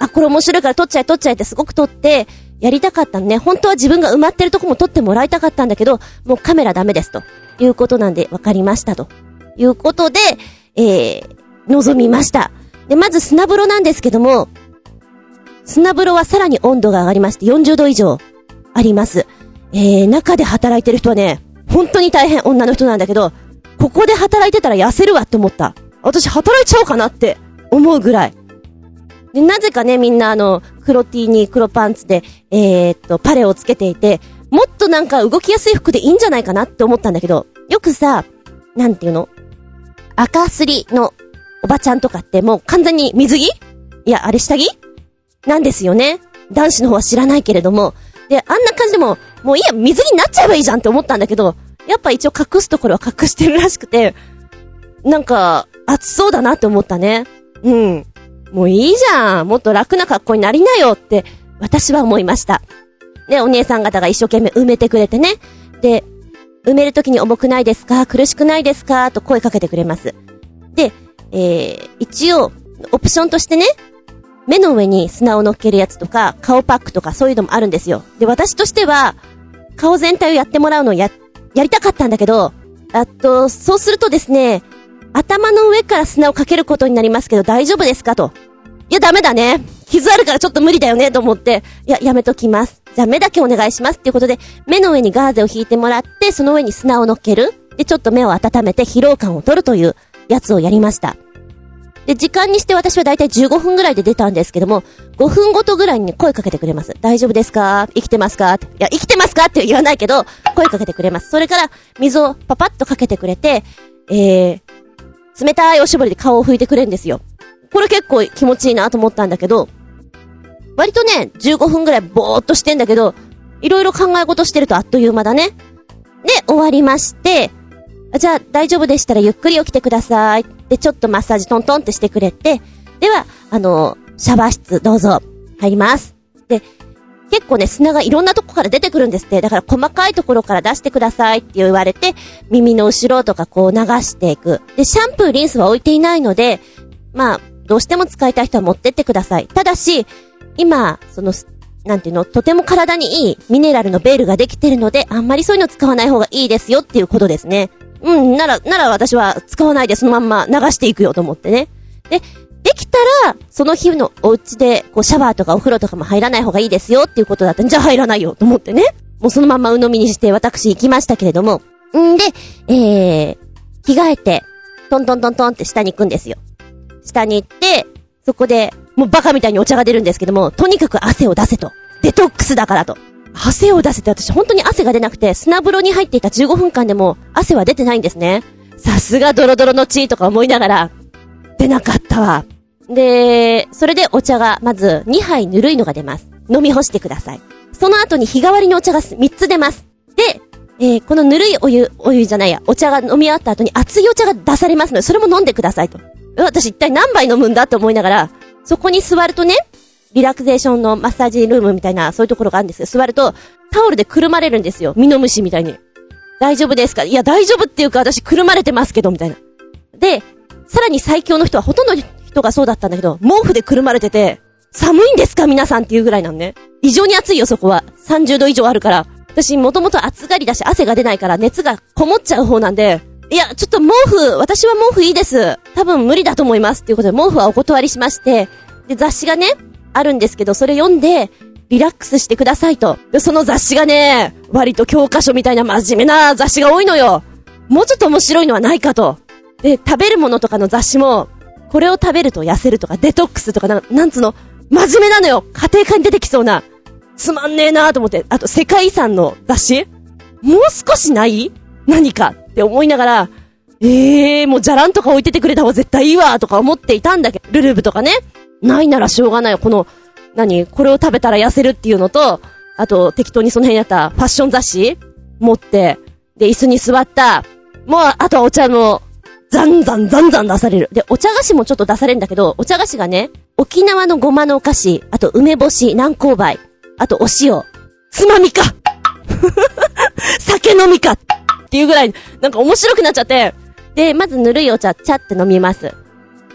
あ、これ面白いから撮っちゃえ撮っちゃえってすごく撮って、やりたかったのね。本当は自分が埋まってるとこも撮ってもらいたかったんだけど、もうカメラダメですと。いうことなんで分かりましたと。いうことで、えー、望みました。で、まず砂風呂なんですけども、砂風呂はさらに温度が上がりまして40度以上あります。えー、中で働いてる人はね、本当に大変女の人なんだけど、ここで働いてたら痩せるわって思った。私働いちゃおうかなって思うぐらい。で、なぜかね、みんなあの、黒 T に黒パンツで、えー、っと、パレをつけていて、もっとなんか動きやすい服でいいんじゃないかなって思ったんだけど、よくさ、なんていうの？赤すりのおばちゃんとかってもう完全に水着？いや、あれ下着？なんですよね。男子の方は知らないけれども。で、あんな感じでも、もういいや、水着になっちゃえばいいじゃんって思ったんだけど、やっぱ一応隠すところは隠してるらしくて、なんか、暑そうだなって思ったね。うん。もういいじゃん。もっと楽な格好になりなよって、私は思いました。で、お姉さん方が一生懸命埋めてくれてね。で、埋めるときに重くないですか？苦しくないですか？と声かけてくれます。で、えー、一応、オプションとしてね、目の上に砂を乗っけるやつとか、顔パックとかそういうのもあるんですよ。で、私としては、顔全体をやってもらうのをや、やりたかったんだけど、あと、そうするとですね、頭の上から砂をかけることになりますけど大丈夫ですかと。いや、ダメだね。傷あるからちょっと無理だよね、と思って、いや、やめときます。じゃあ目だけお願いしますっていうことで、目の上にガーゼを引いてもらって、その上に砂を乗っける。で、ちょっと目を温めて疲労感を取るというやつをやりました。で、時間にして私はだいたい15分ぐらいで出たんですけども、5分ごとぐらいに声かけてくれます。大丈夫ですか？生きてますか？いや、生きてますか？って言わないけど、声かけてくれます。それから、水をパパッとかけてくれて、えー、冷たいおしぼりで顔を拭いてくれるんですよ。これ結構気持ちいいなと思ったんだけど、割とね、15分ぐらいぼーっとしてんだけど、いろいろ考え事してるとあっという間だね。で、終わりまして、じゃあ大丈夫でしたらゆっくり起きてください。で、ちょっとマッサージトントンってしてくれて、では、あの、シャワー室どうぞ、入ります。で、結構ね、砂がいろんなとこから出てくるんですって。だから細かいところから出してくださいって言われて、耳の後ろとかこう流していく。で、シャンプー、リンスは置いていないので、まあ、どうしても使いたい人は持ってってください。ただし、今、その、なんていうの、とても体にいいミネラルのベールができてるので、あんまりそういうの使わない方がいいですよっていうことですね。うん、なら、なら私は使わないでそのまんま流していくよと思ってね。で、できたら、その日のお家で、こう、シャワーとかお風呂とかも入らない方がいいですよっていうことだったんじゃあ入らないよと思ってね。もうそのまんま鵜呑みにして私行きましたけれども。んで、えー、着替えて、トントントントンって下に行くんですよ。下に行って、そこで、もうバカみたいにお茶が出るんですけども、とにかく汗を出せと。デトックスだからと。汗を出せて私本当に汗が出なくて、砂風呂に入っていた15分間でも汗は出てないんですね。さすがドロドロの血とか思いながら、出なかったわ。で、それでお茶が、まず2杯ぬるいのが出ます。飲み干してください。その後に日替わりのお茶が3つ出ます。で、えー、このぬるいお湯、お湯じゃないや、お茶が飲み終わった後に熱いお茶が出されますので、それも飲んでくださいと。私一体何杯飲むんだって思いながら、そこに座るとね、リラクゼーションのマッサージルームみたいな、そういうところがあるんですよ。座ると、タオルでくるまれるんですよ。ミノムシみたいに。大丈夫ですか？いや、大丈夫っていうか私くるまれてますけど、みたいな。で、さらに最強の人はほとんどの人がそうだったんだけど、毛布でくるまれてて、寒いんですか？皆さんっていうぐらいなんね。異常に暑いよ、そこは。30度以上あるから。私、もともと暑がりだし、汗が出ないから、熱がこもっちゃう方なんで、いや、ちょっと毛布、私は毛布いいです。多分無理だと思います。っていうことで、毛布はお断りしまして、で、雑誌がね、あるんですけど、それ読んで、リラックスしてくださいと。で、その雑誌がね、割と教科書みたいな真面目な雑誌が多いのよ。もうちょっと面白いのはないかと。で、食べるものとかの雑誌も、これを食べると痩せるとか、デトックスとかな、なんつうの、真面目なのよ。家庭科に出てきそうな。つまんねえなーと思って。あと、世界遺産の雑誌？もう少しない？何か？って思いながら、ええー、もうじゃらんとか置いててくれた方が絶対いいわとか思っていたんだけど、ルルブとかね。ないならしょうがない。この、何？これを食べたら痩せるっていうのと、あと、適当にその辺やったファッション雑誌持って、で、椅子に座った。もう、あとはお茶の、ザンザンザンザン出される。で、お茶菓子もちょっと出されるんだけど、お茶菓子がね、沖縄のごまのお菓子、あと梅干し、南高梅、あとお塩、つまみか 酒飲みかっていうぐらい、なんか面白くなっちゃって、で、まずぬるいお茶、チャって飲みます。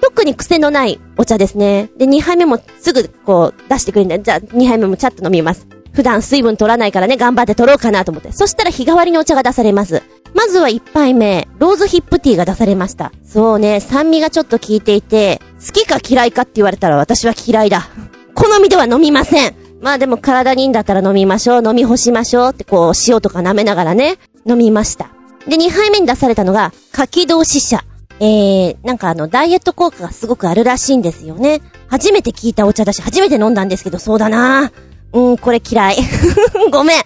特に癖のないお茶ですね。で、2杯目もすぐこう出してくれるんで、じゃあ2杯目もチャッと飲みます。普段水分取らないからね、頑張って取ろうかなと思って。そしたら日替わりのお茶が出されます。まずは1杯目、ローズヒップティーが出されました。そうね、酸味がちょっと効いていて、好きか嫌いかって言われたら私は嫌いだ。好みでは飲みません。まあでも体にいいんだったら飲みましょう、飲み干しましょうってこう塩とか舐めながらね、飲みました。で、2杯目に出されたのが、柿同志社。えー、なんかあの、ダイエット効果がすごくあるらしいんですよね。初めて聞いたお茶だし、初めて飲んだんですけど、そうだなうん、これ嫌い。ごめん。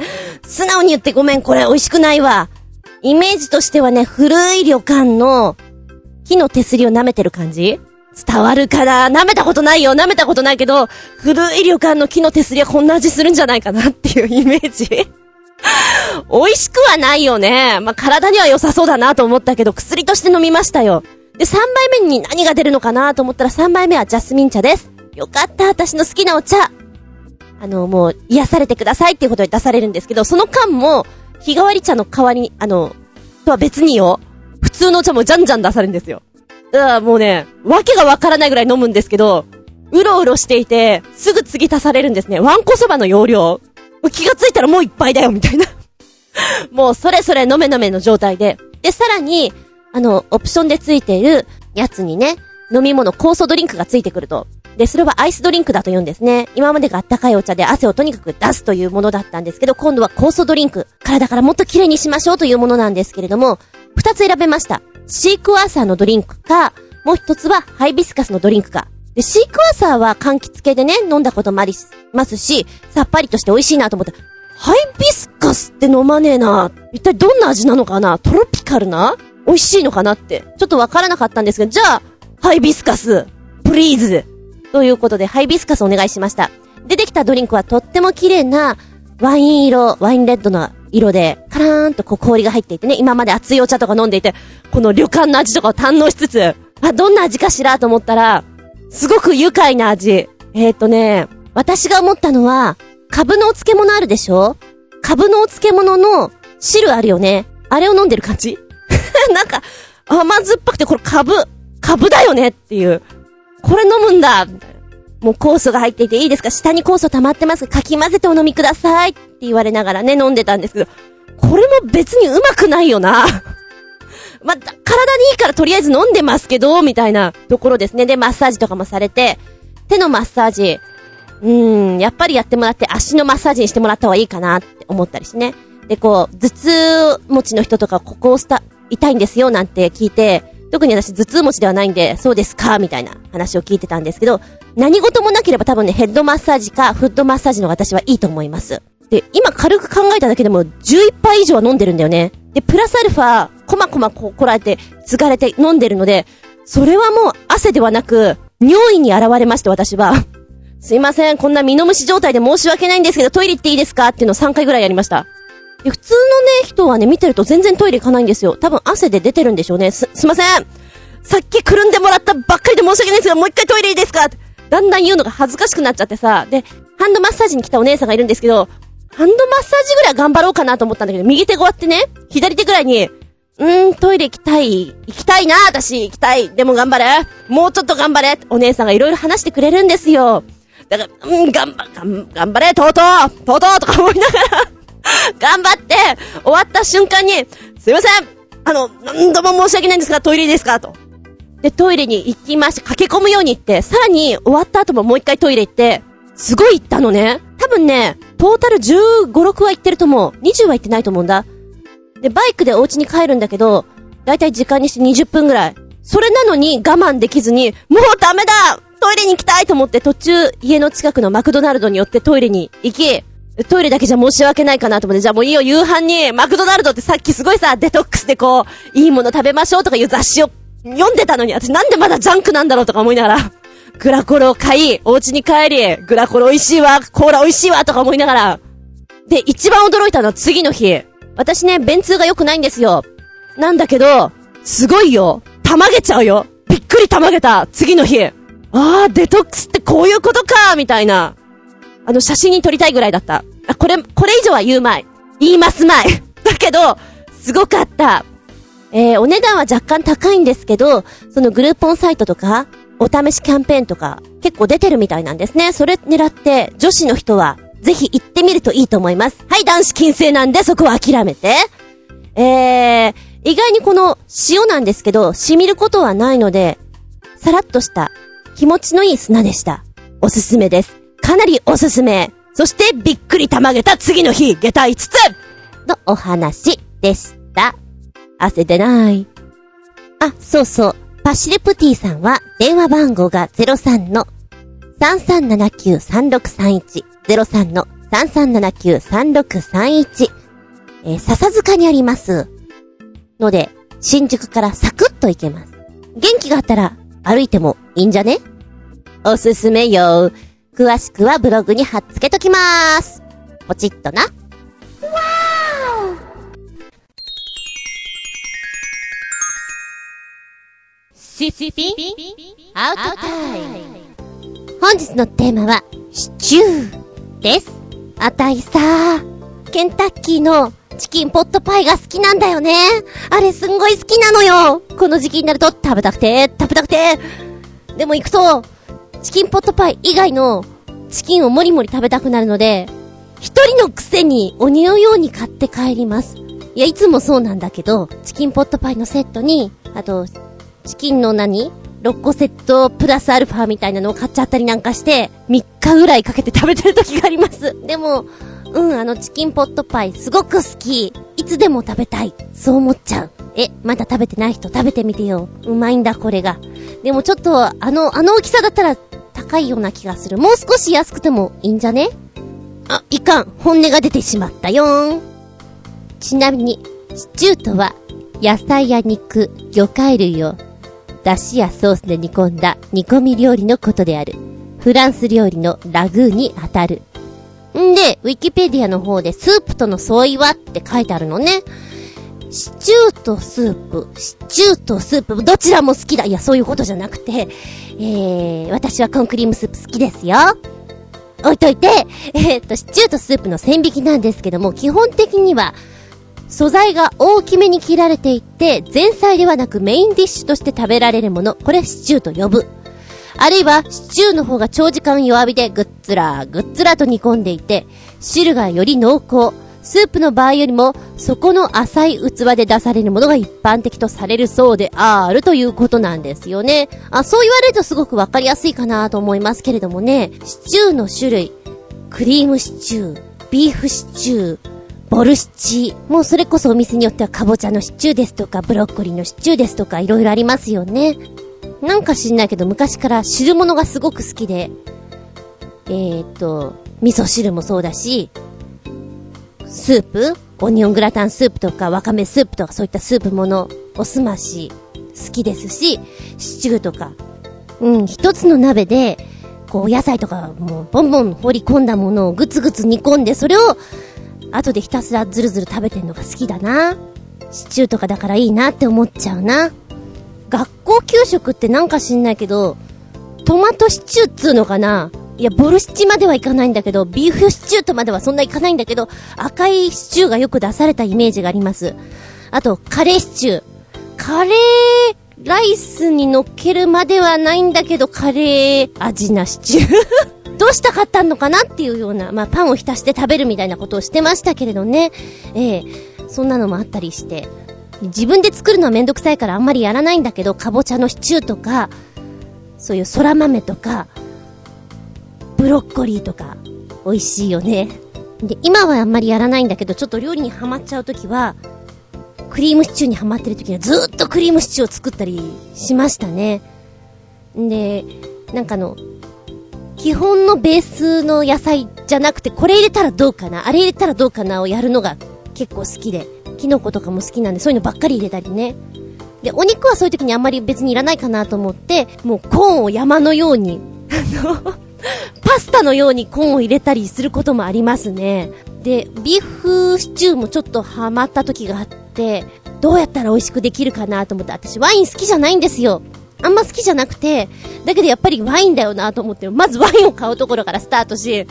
素直に言ってごめん、これ美味しくないわ。イメージとしてはね、古い旅館の、木の手すりを舐めてる感じ？伝わるかな？舐めたことないよ舐めたことないけど、古い旅館の木の手すりはこんな味するんじゃないかなっていうイメージ 美味しくはないよね。まあ、体には良さそうだなと思ったけど、薬として飲みましたよ。で、3杯目に何が出るのかなと思ったら3杯目はジャスミン茶です。よかった、私の好きなお茶。あの、もう、癒されてくださいっていうことで出されるんですけど、その間も、日替わり茶の代わりに、あの、とは別によ、普通のお茶もじゃんじゃん出されるんですよ。だからもうね、わけがわからないぐらい飲むんですけど、うろうろしていて、すぐ次足されるんですね。ワンコそばの容量。気がついたらもういっぱいだよ、みたいな もうそれそれ飲め飲めの状態で。で、さらに、あの、オプションでついているやつにね、飲み物、酵素ドリンクがついてくると。で、それはアイスドリンクだと言うんですね。今までがあったかいお茶で汗をとにかく出すというものだったんですけど、今度は酵素ドリンク。体からもっと綺麗にしましょうというものなんですけれども、二つ選べました。シークワーサーのドリンクか、もう一つはハイビスカスのドリンクか。で、シークワーサーは柑橘系でね、飲んだこともありますし、さっぱりとして美味しいなと思って、ハイビスカスって飲まねえな。一体どんな味なのかな？トロピカルな？美味しいのかなって、ちょっとわからなかったんですが、じゃあ、ハイビスカス、プリーズ。ということで、ハイビスカスお願いしました。出てきたドリンクはとっても綺麗な、ワイン色、ワインレッドの色で、カラーンとこう氷が入っていてね、今まで熱いお茶とか飲んでいて、この旅館の味とかを堪能しつつ、あ、どんな味かしらと思ったら、すごく愉快な味。えー、っとね、私が思ったのは、株のお漬物あるでしょ？株のお漬物の汁あるよね？あれを飲んでる感じ？なんか、甘酸っぱくてこれ株、株だよね？っていう。これ飲むんだもう酵素が入っていていいですか？下に酵素溜まってますかき混ぜてお飲みくださいって言われながらね、飲んでたんですけど、これも別にうまくないよな。ま体にいいからとりあえず飲んでますけど、みたいなところですね。で、マッサージとかもされて、手のマッサージ、うーん、やっぱりやってもらって足のマッサージにしてもらった方がいいかなって思ったりしね。で、こう、頭痛持ちの人とかここをスタ、痛いんですよなんて聞いて、特に私頭痛持ちではないんで、そうですかみたいな話を聞いてたんですけど、何事もなければ多分ね、ヘッドマッサージかフットマッサージの私はいいと思います。で、今軽く考えただけでも11杯以上は飲んでるんだよね。で、プラスアルファ、こまこまここらえて、継がれて飲んでるので、それはもう汗ではなく、尿意に現れまして私は。すいません、こんな身の虫状態で申し訳ないんですけど、トイレ行っていいですか？っていうのを3回ぐらいやりました。普通のね、人はね、見てると全然トイレ行かないんですよ。多分汗で出てるんでしょうね。す、すいませんさっきくるんでもらったばっかりで申し訳ないんですが、もう一回トイレいいですか？だんだん言うのが恥ずかしくなっちゃってさ、で、ハンドマッサージに来たお姉さんがいるんですけど、ハンドマッサージぐらい頑張ろうかなと思ったんだけど、右手が終わってね、左手ぐらいに、うーん、トイレ行きたい。行きたいな、私、行きたい。でも頑張れ。もうちょっと頑張れ。お姉さんがいろいろ話してくれるんですよ。だから、うん、頑張、頑張れ、とうとうとうとうとか思いながら 頑張って、終わった瞬間に、すいませんあの、何度も申し訳ないんですが、トイレですか？と。で、トイレに行きまして、駆け込むように行って、さらに終わった後ももう一回トイレ行って、すごい行ったのね。多分ね、トータル15、6は行ってると思う。20は行ってないと思うんだ。で、バイクでお家に帰るんだけど、だいたい時間にして20分ぐらい。それなのに我慢できずに、もうダメだトイレに行きたいと思って途中家の近くのマクドナルドに寄ってトイレに行き、トイレだけじゃ申し訳ないかなと思って、じゃあもういいよ、夕飯に、マクドナルドってさっきすごいさ、デトックスでこう、いいもの食べましょうとかいう雑誌を読んでたのに、私なんでまだジャンクなんだろうとか思いながら、グラコロを買い、お家に帰り、グラコロ美味しいわ、コーラ美味しいわとか思いながら、で、一番驚いたのは次の日。私ね、便通が良くないんですよ。なんだけど、すごいよ。たまげちゃうよ。びっくりたまげた。次の日。ああ、デトックスってこういうことかみたいな。あの、写真に撮りたいぐらいだった。あ、これ、これ以上は言うまい。言いますまい。だけど、すごかった。えー、お値段は若干高いんですけど、そのグルーポンサイトとか、お試しキャンペーンとか、結構出てるみたいなんですね。それ狙って、女子の人は、ぜひ行ってみるといいと思います。はい、男子禁制なんで、そこは諦めて。えー、意外にこの塩なんですけど、染みることはないので、さらっとした気持ちのいい砂でした。おすすめです。かなりおすすめ。そして、びっくりたまげた次の日、下駄5つのお話でした。汗出ない。あ、そうそう。パシルプティさんは、電話番号が03の33793631。03の33793631。えー、笹塚にあります。ので、新宿からサクッと行けます。元気があったら歩いてもいいんじゃね？おすすめよ。詳しくはブログに貼っつけときまーす。ポチッとな。わーシッピンアウトタイム。本日のテーマは、シチューです。あたいさ、ケンタッキーのチキンポットパイが好きなんだよね。あれすんごい好きなのよ。この時期になると食べたくて、食べたくて。でも行くと、チキンポットパイ以外のチキンをもりもり食べたくなるので、一人のくせに鬼のように買って帰ります。いや、いつもそうなんだけど、チキンポットパイのセットに、あと、チキンの何 ?6 個セットプラスアルファみたいなのを買っちゃったりなんかして、3日ぐらいかけて食べてる時があります。でも、うん、あのチキンポットパイすごく好き。いつでも食べたい。そう思っちゃう。え、まだ食べてない人食べてみてよ。うまいんだ、これが。でもちょっと、あの、あの大きさだったら高いような気がする。もう少し安くてもいいんじゃね？あ、いかん。本音が出てしまったよーん。ちなみに、シチューとは、野菜や肉、魚介類を出汁やソースで煮込んだ煮込み料理のことである。フランス料理のラグーに当たる。んで、ウィキペディアの方でスープとの相違はって書いてあるのね。シチューとスープ、シチューとスープ、どちらも好きだ。いや、そういうことじゃなくて、えー、私はコンクリームスープ好きですよ。置いといて、えー、っと、シチューとスープの線引きなんですけども、基本的には、素材が大きめに切られていて、前菜ではなくメインディッシュとして食べられるもの、これシチューと呼ぶ。あるいは、シチューの方が長時間弱火でぐっつら、ぐっつらと煮込んでいて、汁がより濃厚。スープの場合よりも、底の浅い器で出されるものが一般的とされるそうであるということなんですよね。あ、そう言われるとすごくわかりやすいかなと思いますけれどもね、シチューの種類、クリームシチュー、ビーフシチュー、ボルシチ。もうそれこそお店によってはかぼちゃのシチューですとか、ブロッコリーのシチューですとか、いろいろありますよね。なんか知んないけど、昔から汁物がすごく好きで、えーと、味噌汁もそうだし、スープ？オニオングラタンスープとか、わかめスープとか、そういったスープもの、おすまし、好きですし、シチューとか、うん、一つの鍋で、こう、野菜とか、もう、ボンボン放り込んだものをぐつぐつ煮込んで、それを、後でひたすらずるずる食べてんのが好きだな。シチューとかだからいいなって思っちゃうな。学校給食ってなんか知んないけど、トマトシチューっつうのかないや、ボルシチまではいかないんだけど、ビーフシチューとまではそんないかないんだけど、赤いシチューがよく出されたイメージがあります。あと、カレーシチュー。カレーライスに乗っけるまではないんだけど、カレー味なシチュー どうしたかったのかなっていうような、まあ、パンを浸して食べるみたいなことをしてましたけれどね。ええ、そんなのもあったりして。自分で作るのはめんどくさいからあんまりやらないんだけど、かぼちゃのシチューとか、そういう空豆とか、ブロッコリーとか、美味しいよね。で、今はあんまりやらないんだけど、ちょっと料理にハマっちゃうときは、クリームシチューにハマってるときにはずっとクリームシチューを作ったりしましたね。で、なんかの、基本のベースの野菜じゃなくて、これ入れたらどうかな、あれ入れたらどうかなをやるのが結構好きで、キノコとかも好きなんで、そういうのばっかり入れたりね。で、お肉はそういう時にあんまり別にいらないかなと思って、もうコーンを山のように、あの パスタのようにコーンを入れたりすることもありますね。で、ビーフシチューもちょっとハマった時があって、どうやったら美味しくできるかなと思って、私ワイン好きじゃないんですよ。あんま好きじゃなくて、だけどやっぱりワインだよなと思って、まずワインを買うところからスタートし、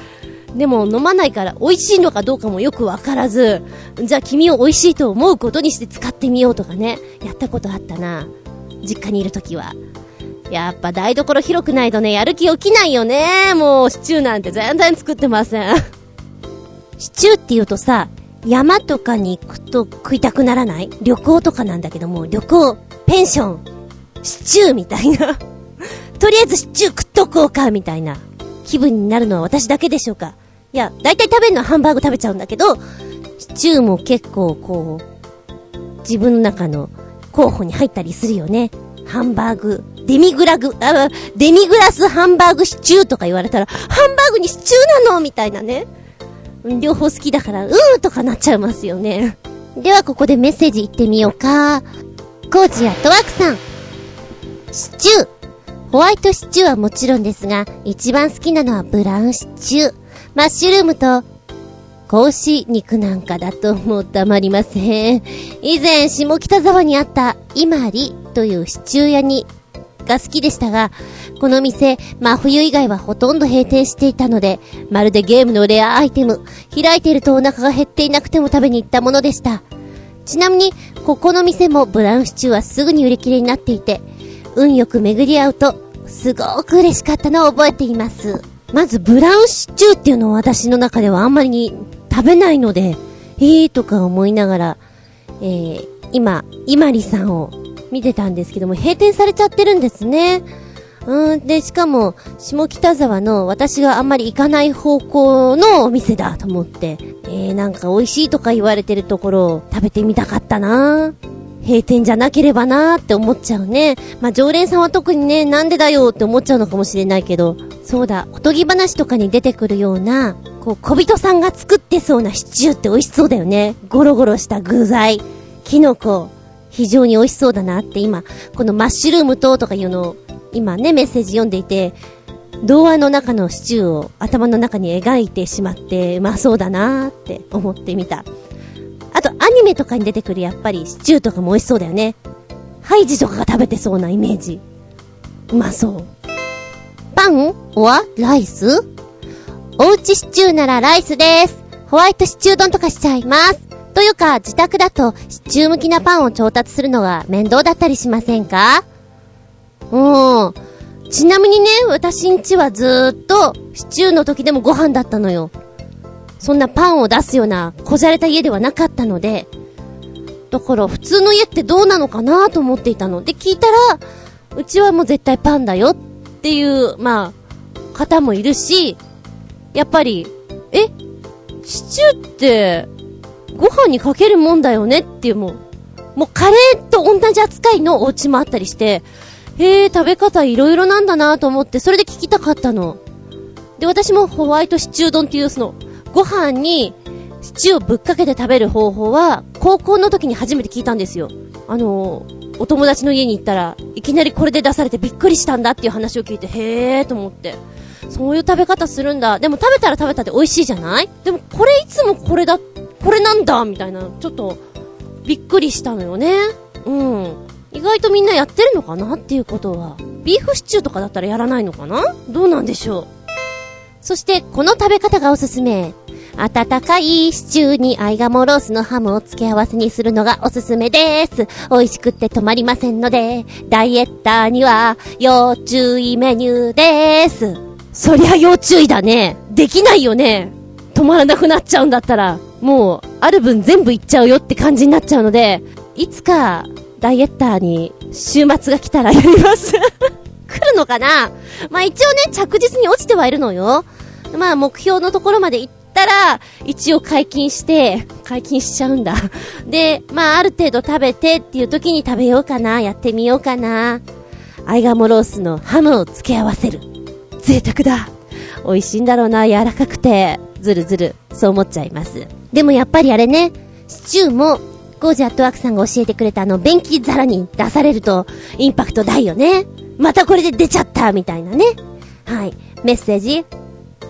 でも飲まないから美味しいのかどうかもよくわからず、じゃあ君を美味しいと思うことにして使ってみようとかね、やったことあったな。実家にいるときは。やっぱ台所広くないとね、やる気起きないよね。もうシチューなんて全然作ってません。シチューって言うとさ、山とかに行くと食いたくならない？旅行とかなんだけども、旅行、ペンション、シチューみたいな とりあえずシチュー食っとこうか、みたいな気分になるのは私だけでしょうか。いや、だいたい食べるのはハンバーグ食べちゃうんだけど、シチューも結構こう、自分の中の候補に入ったりするよね。ハンバーグ、デミグラグ、あ、デミグラスハンバーグシチューとか言われたら、ハンバーグにシチューなのみたいなね。両方好きだから、うーとかなっちゃいますよね。ではここでメッセージ行ってみようか。コージやトワークさん。シチュー。ホワイトシチューはもちろんですが、一番好きなのはブラウンシチュー。マッシュルームと、格子肉なんかだともう黙りません。以前、下北沢にあったイマリというシチュー屋にが好きでしたが、この店、真冬以外はほとんど閉店していたので、まるでゲームのレアアイテム、開いているとお腹が減っていなくても食べに行ったものでした。ちなみに、ここの店もブラウンシチューはすぐに売り切れになっていて、運よく巡り合うと、すごく嬉しかったのを覚えています。まず、ブラウンシチューっていうのを私の中ではあんまり食べないので、えーとか思いながら、えー、今、イマリさんを見てたんですけども、閉店されちゃってるんですね。うーん、で、しかも、下北沢の私があんまり行かない方向のお店だと思って、えー、なんか美味しいとか言われてるところを食べてみたかったなぁ閉店じゃなければなーって思っちゃうね。まあ、常連さんは特にね、なんでだよって思っちゃうのかもしれないけど、そうだ、おとぎ話とかに出てくるような、こう、小人さんが作ってそうなシチューって美味しそうだよね。ゴロゴロした具材、キノコ、非常に美味しそうだなって今、このマッシュルームととかいうのを、今ね、メッセージ読んでいて、童話の中のシチューを頭の中に描いてしまってうまそうだなーって思ってみた。あと、アニメとかに出てくるやっぱりシチューとかも美味しそうだよね。ハイジとかが食べてそうなイメージ。うまそう。パンはライス？おうちシチューならライスです。ホワイトシチュー丼とかしちゃいます。というか、自宅だとシチュー向きなパンを調達するのが面倒だったりしませんか？うん。ちなみにね、私んちはずーっとシチューの時でもご飯だったのよ。そんなパンを出すようなこじゃれた家ではなかったので、だから普通の家ってどうなのかなと思っていたの。で、聞いたら、うちはもう絶対パンだよっていう、まあ、方もいるし、やっぱり、えシチューって、ご飯にかけるもんだよねっていうもう、もうカレーと同じ扱いのお家もあったりして、へえ、食べ方いろいろなんだなと思って、それで聞きたかったの。で、私もホワイトシチュー丼っていうその、ご飯に、シチューをぶっかけて食べる方法は、高校の時に初めて聞いたんですよ。あのお友達の家に行ったら、いきなりこれで出されてびっくりしたんだっていう話を聞いて、へーと思って。そういう食べ方するんだ。でも食べたら食べたで美味しいじゃない？でもこれいつもこれだ、これなんだみたいな、ちょっと、びっくりしたのよね。うん。意外とみんなやってるのかなっていうことは。ビーフシチューとかだったらやらないのかな？どうなんでしょう？そして、この食べ方がおすすめ。温かいシチューにアイガモロースのハムを付け合わせにするのがおすすめです。美味しくって止まりませんので、ダイエッターには要注意メニューです。そりゃ要注意だね。できないよね。止まらなくなっちゃうんだったら、もう、ある分全部いっちゃうよって感じになっちゃうので、いつか、ダイエッターに、週末が来たらやります 来るのかな？まあ一応ね、着実に落ちてはいるのよ。まあ目標のところまで行っったら、一応解禁して、解禁しちゃうんだ。で、まあある程度食べてっていう時に食べようかな、やってみようかな。アイガモロースのハムを付け合わせる。贅沢だ。美味しいんだろうな、柔らかくて。ずるずる。そう思っちゃいます。でもやっぱりあれね、シチューも、ゴージアットワークさんが教えてくれたあの、便器皿に出されると、インパクト大よね。またこれで出ちゃったみたいなね。はい。メッセージ、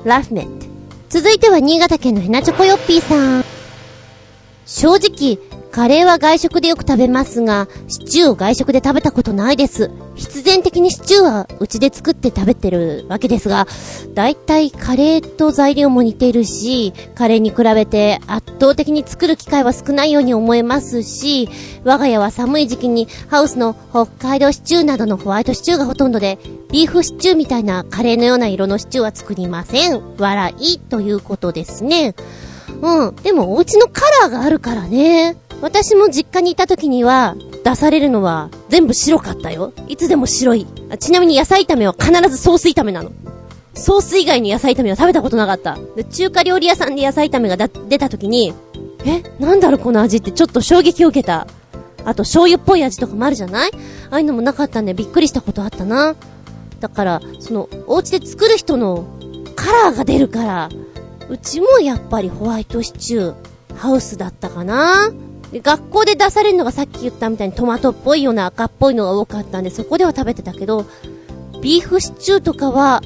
ラフメット。続いては新潟県のヘナチョコヨッピーさん。正直、カレーは外食でよく食べますが、シチューを外食で食べたことないです。必然的にシチューはうちで作って食べてるわけですが、だいたいカレーと材料も似てるし、カレーに比べて圧倒的に作る機会は少ないように思えますし、我が家は寒い時期にハウスの北海道シチューなどのホワイトシチューがほとんどで、ビーフシチューみたいなカレーのような色のシチューは作りません。笑いということですね。うん。でもお家のカラーがあるからね。私も実家にいた時には、出されるのは全部白かったよ。いつでも白い。ちなみに野菜炒めは必ずソース炒めなの。ソース以外に野菜炒めは食べたことなかった。で、中華料理屋さんで野菜炒めが出た時に、え、なんだろこの味ってちょっと衝撃を受けた。あと醤油っぽい味とかもあるじゃない？ああいうのもなかったんでびっくりしたことあったな。だから、その、お家で作る人のカラーが出るから、うちもやっぱりホワイトシチュー、ハウスだったかな学校で出されるのがさっき言ったみたいにトマトっぽいような赤っぽいのが多かったんで、そこでは食べてたけど、ビーフシチューとかは、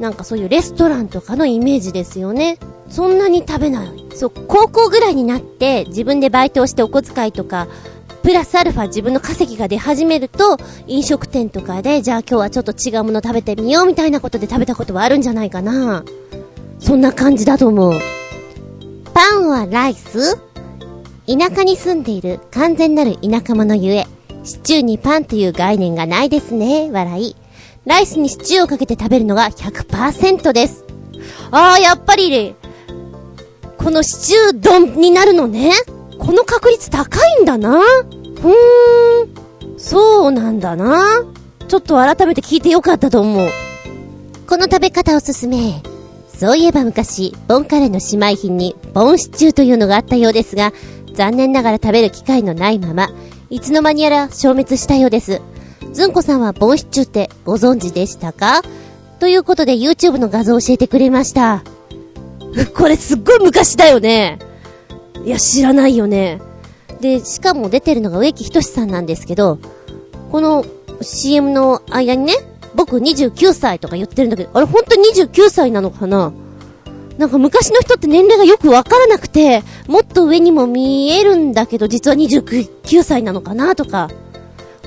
なんかそういうレストランとかのイメージですよね。そんなに食べない。そう、高校ぐらいになって自分でバイトをしてお小遣いとか、プラスアルファ自分の稼ぎが出始めると、飲食店とかで、じゃあ今日はちょっと違うもの食べてみようみたいなことで食べたことはあるんじゃないかな。そんな感じだと思う。パンはライス？田舎に住んでいる完全なる田舎者ゆえ、シチューにパンという概念がないですね。笑い。ライスにシチューをかけて食べるのが100%です。あー、やっぱり、このシチュー丼になるのね。この確率高いんだな。ふーん。そうなんだな。ちょっと改めて聞いてよかったと思う。この食べ方おすすめ。そういえば昔、ボンカレーの姉妹品に、ボンシチューというのがあったようですが、残念ながら食べる機会のないまま、いつの間にやら消滅したようです。ずんこさんはボンシチューってご存知でしたか？ということで YouTube の画像を教えてくれました。これすっごい昔だよね。いや、知らないよね。で、しかも出てるのが植木仁さんなんですけど、この CM の間にね、僕29歳とか言ってるんだけど、あれ本当に29歳なのかな？なんか昔の人って年齢がよくわからなくて、もっと上にも見えるんだけど、実は29歳なのかなとか、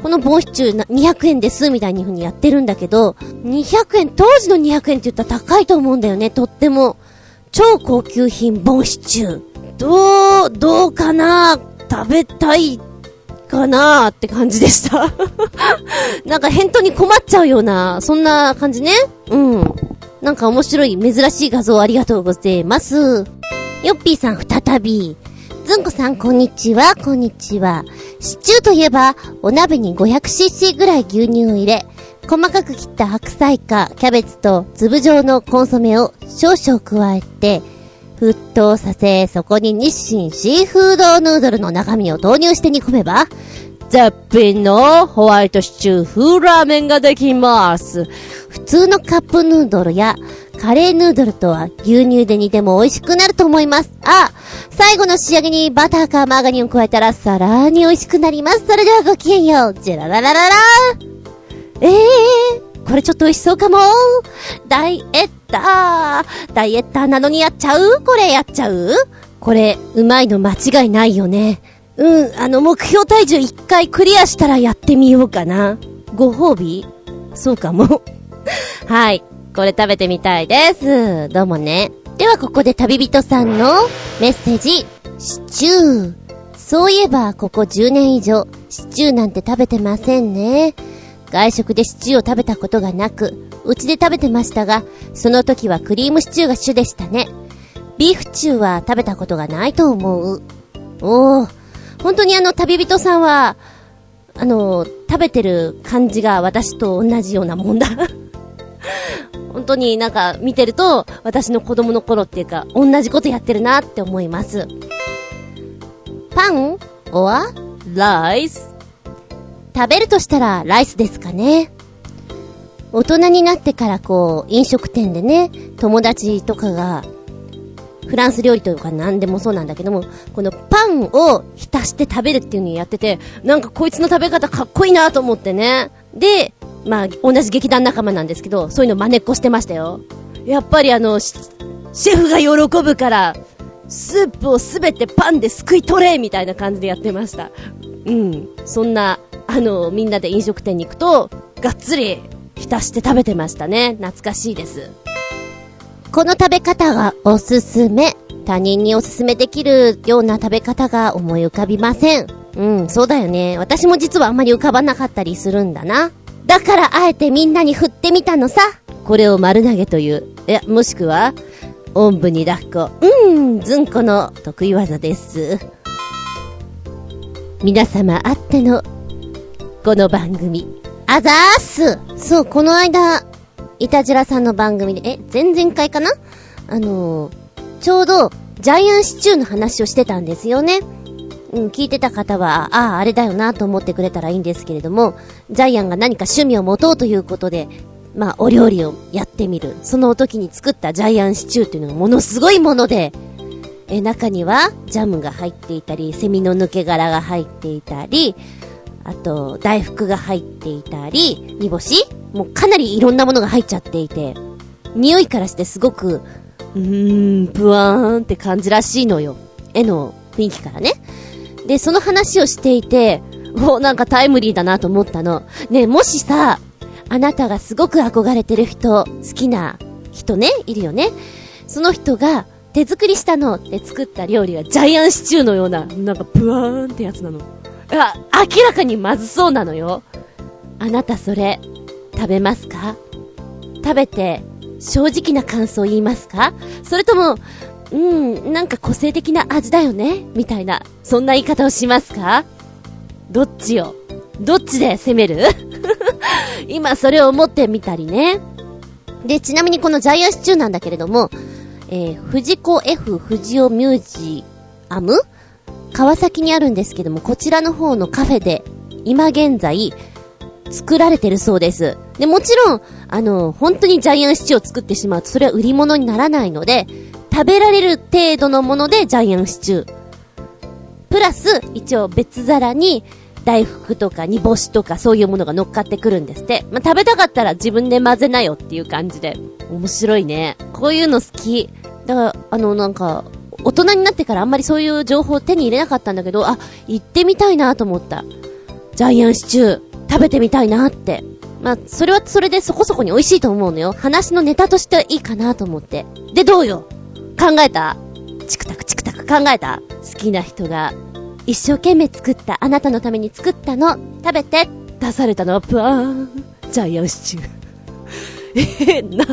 このボンシチュー200円ですみたいに風にやってるんだけど、200円、当時の200円って言ったら高いと思うんだよね、とっても。超高級品ボンシチュー。どう、どうかな？食べたいかなって感じでした なんか返答に困っちゃうような、そんな感じね。うん。なんか面白い、珍しい画像ありがとうございます。ヨッピーさん再び。ずんこさんこんにちは、こんにちは。シチューといえば、お鍋に 500cc ぐらい牛乳を入れ、細かく切った白菜かキャベツと粒状のコンソメを少々加えて、沸騰させ、そこに日清シーフードヌードルの中身を投入して煮込めば、絶品のホワイトシチュー風ラーメンができます。普通のカップヌードルやカレーヌードルとは牛乳で煮ても美味しくなると思います。あ、最後の仕上げにバターかマーガリンを加えたらさらに美味しくなります。それではごきげんよう。ジェラララララええー、これちょっと美味しそうかも。ダイエッター。ダイエッターなのにやっちゃう？これやっちゃう？これ、うまいの間違いないよね。うん、あの、目標体重1回クリアしたらやってみようかな。ご褒美？そうかも。はい。これ食べてみたいです。どうもね。ではここで旅人さんのメッセージ。シチュー。そういえば、ここ10年以上、シチューなんて食べてませんね。外食でシチューを食べたことがなく、うちで食べてましたが、その時はクリームシチューが主でしたね。ビーフチューは食べたことがないと思う。おー、本当にあの旅人さんは、あの、食べてる感じが私と同じようなもんだ 本当になんか見てると、私の子供の頃っていうか、同じことやってるなって思います。パン or ライス食べるとしたらライスですかね。大人になってからこう、飲食店でね、友達とかがフランス料理とか何でもそうなんだけども、このパンを浸して食べるっていうのをやってて、なんかこいつの食べ方かっこいいなと思ってね。で、まあ、同じ劇団仲間なんですけど、そういうの真似っこしてましたよ。やっぱりあの、シェフが喜ぶから、スープをすべてパンですくい取れみたいな感じでやってました。うん。そんな、あの、みんなで飲食店に行くと、がっつり浸して食べてましたね。懐かしいです。この食べ方がおすすめ。他人におすすめできるような食べ方が思い浮かびません。うん、そうだよね。私も実はあんまり浮かばなかったりするんだな。だからあえてみんなに振ってみたのさ。これを丸投げという。いや、もしくは、おんぶに抱っこ。うん、ずんこの得意技です。皆様あっての、この番組。あざーすそう、この間、いたじらさんの番組で、え、前々回かな？あのー、ちょうど、ジャイアンシチューの話をしてたんですよね。うん、聞いてた方は、ああ、あれだよなと思ってくれたらいいんですけれども、ジャイアンが何か趣味を持とうということで、まあ、お料理をやってみる。その時に作ったジャイアンシチューっていうのがものすごいもので、え中にはジャムが入っていたり、セミの抜け殻が入っていたり、あと、大福が入っていたり、煮干し？もうかなりいろんなものが入っちゃっていて、匂いからしてすごく、うーん、ブワーンって感じらしいのよ。絵の雰囲気からね。で、その話をしていて、お、なんかタイムリーだなと思ったの。ねもしさ、あなたがすごく憧れてる人、好きな人ね、いるよね。その人が、手作りしたのって作った料理がジャイアンシチューのような、なんかブワーンってやつなの。あ、明らかにまずそうなのよ。あなたそれ、食べますか？食べて、正直な感想言いますか？それとも、うん、なんか個性的な味だよね？みたいな、そんな言い方をしますか？どっちよ？どっちで攻める？今それを思ってみたりね。で、ちなみにこのジャイアンシチューなんだけれども、えー、藤子 F 藤尾ミュージアム川崎にあるんですけども、こちらの方のカフェで、今現在、作られてるそうです。で、もちろん、あの、本当にジャイアンシチューを作ってしまうと、それは売り物にならないので、食べられる程度のものでジャイアンシチュー。プラス、一応別皿に、大福とか煮干しとかそういうものが乗っかってくるんですって。まあ、食べたかったら自分で混ぜなよっていう感じで。面白いね。こういうの好き。だから、あの、なんか、大人になってからあんまりそういう情報を手に入れなかったんだけど、あ、行ってみたいなと思った。ジャイアンシチュー、食べてみたいなって。まあ、それはそれでそこそこに美味しいと思うのよ。話のネタとしてはいいかなと思って。で、どうよ？考えた？チクタクチクタク考えた？好きな人が一生懸命作ったあなたのために作ったの食べて出されたのはプワーンジャイアンシチュー。えー、な、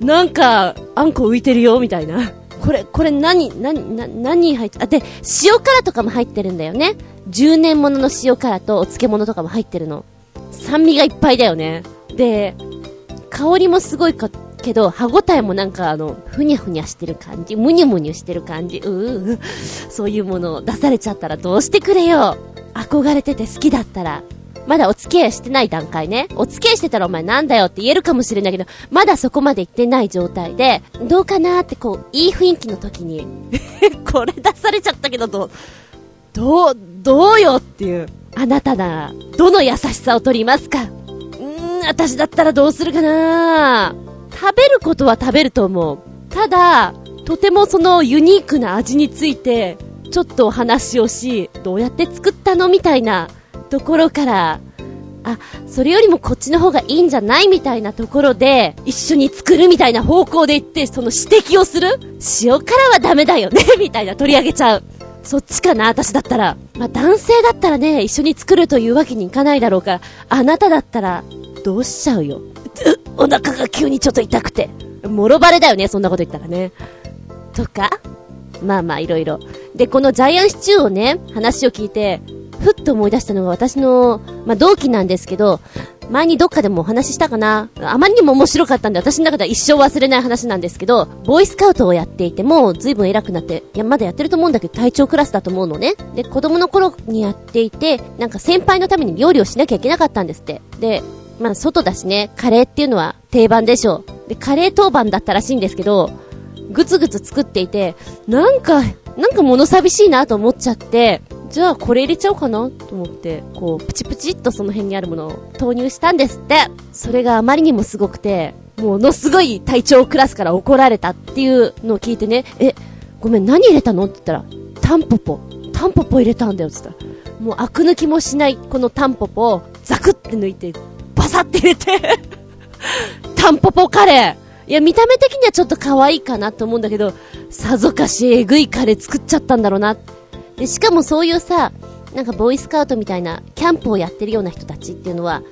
なんか、あんこ浮いてるよ、みたいな。これ、これ何、何、な、何入って、あ、で、塩辛とかも入ってるんだよね。10年ものの塩辛とお漬物とかも入ってるの。酸味がいっぱいだよね。で、香りもすごいか、けど、歯ごたえもなんかあの、ふにゃふにゃしてる感じ、むにゅむにゅしてる感じ、うー、そういうものを出されちゃったらどうしてくれよ。憧れてて好きだったら、まだお付き合いしてない段階ね。お付き合いしてたらお前なんだよって言えるかもしれないけど、まだそこまで行ってない状態で、どうかなーってこう、いい雰囲気の時に、これ出されちゃったけど、どう、どう、どうよっていう。あなたなら、どの優しさを取りますかうーん、私だったらどうするかな食べることは食べると思う。ただ、とてもそのユニークな味について、ちょっとお話をし、どうやって作ったのみたいなところから、あ、それよりもこっちの方がいいんじゃないみたいなところで、一緒に作るみたいな方向で行って、その指摘をする？塩辛はダメだよね？みたいな取り上げちゃう。そっちかな私だったら。まあ、男性だったらね、一緒に作るというわけにいかないだろうから、あなただったら、どうしちゃうよ？お腹が急にちょっと痛くて。もろバレだよね、そんなこと言ったらね。とか？まあまあ、いろいろ。で、このジャイアンシチューをね、話を聞いて、ふっと思い出したのが私の、まあ、同期なんですけど、前にどっかでもお話ししたかなあまりにも面白かったんで、私の中では一生忘れない話なんですけど、ボーイスカウトをやっていても、随分偉くなって、いや、まだやってると思うんだけど、体調クラスだと思うのね。で、子供の頃にやっていて、なんか先輩のために料理をしなきゃいけなかったんですって。で、まあ、外だしね、カレーっていうのは定番でしょう。で、カレー当番だったらしいんですけど、ぐつぐつ作っていて、なんか、なんか物寂しいなと思っちゃって、じゃあこれ入れちゃおうかなと思って、こう、プチプチっとその辺にあるものを投入したんですって。それがあまりにもすごくて、ものすごい体調クラスから怒られたっていうのを聞いてね、え、ごめん何入れたのって言ったら、タンポポ。タンポポ入れたんだよって言ったら、もうアク抜きもしないこのタンポポをザクって抜いて、バサって入れて タンポポカレー。いや、見た目的にはちょっと可愛いかなと思うんだけど、さぞかしえぐいカレー作っちゃったんだろうな。で、しかもそういうさ、なんかボーイスカウトみたいなキャンプをやってるような人たちっていうのは、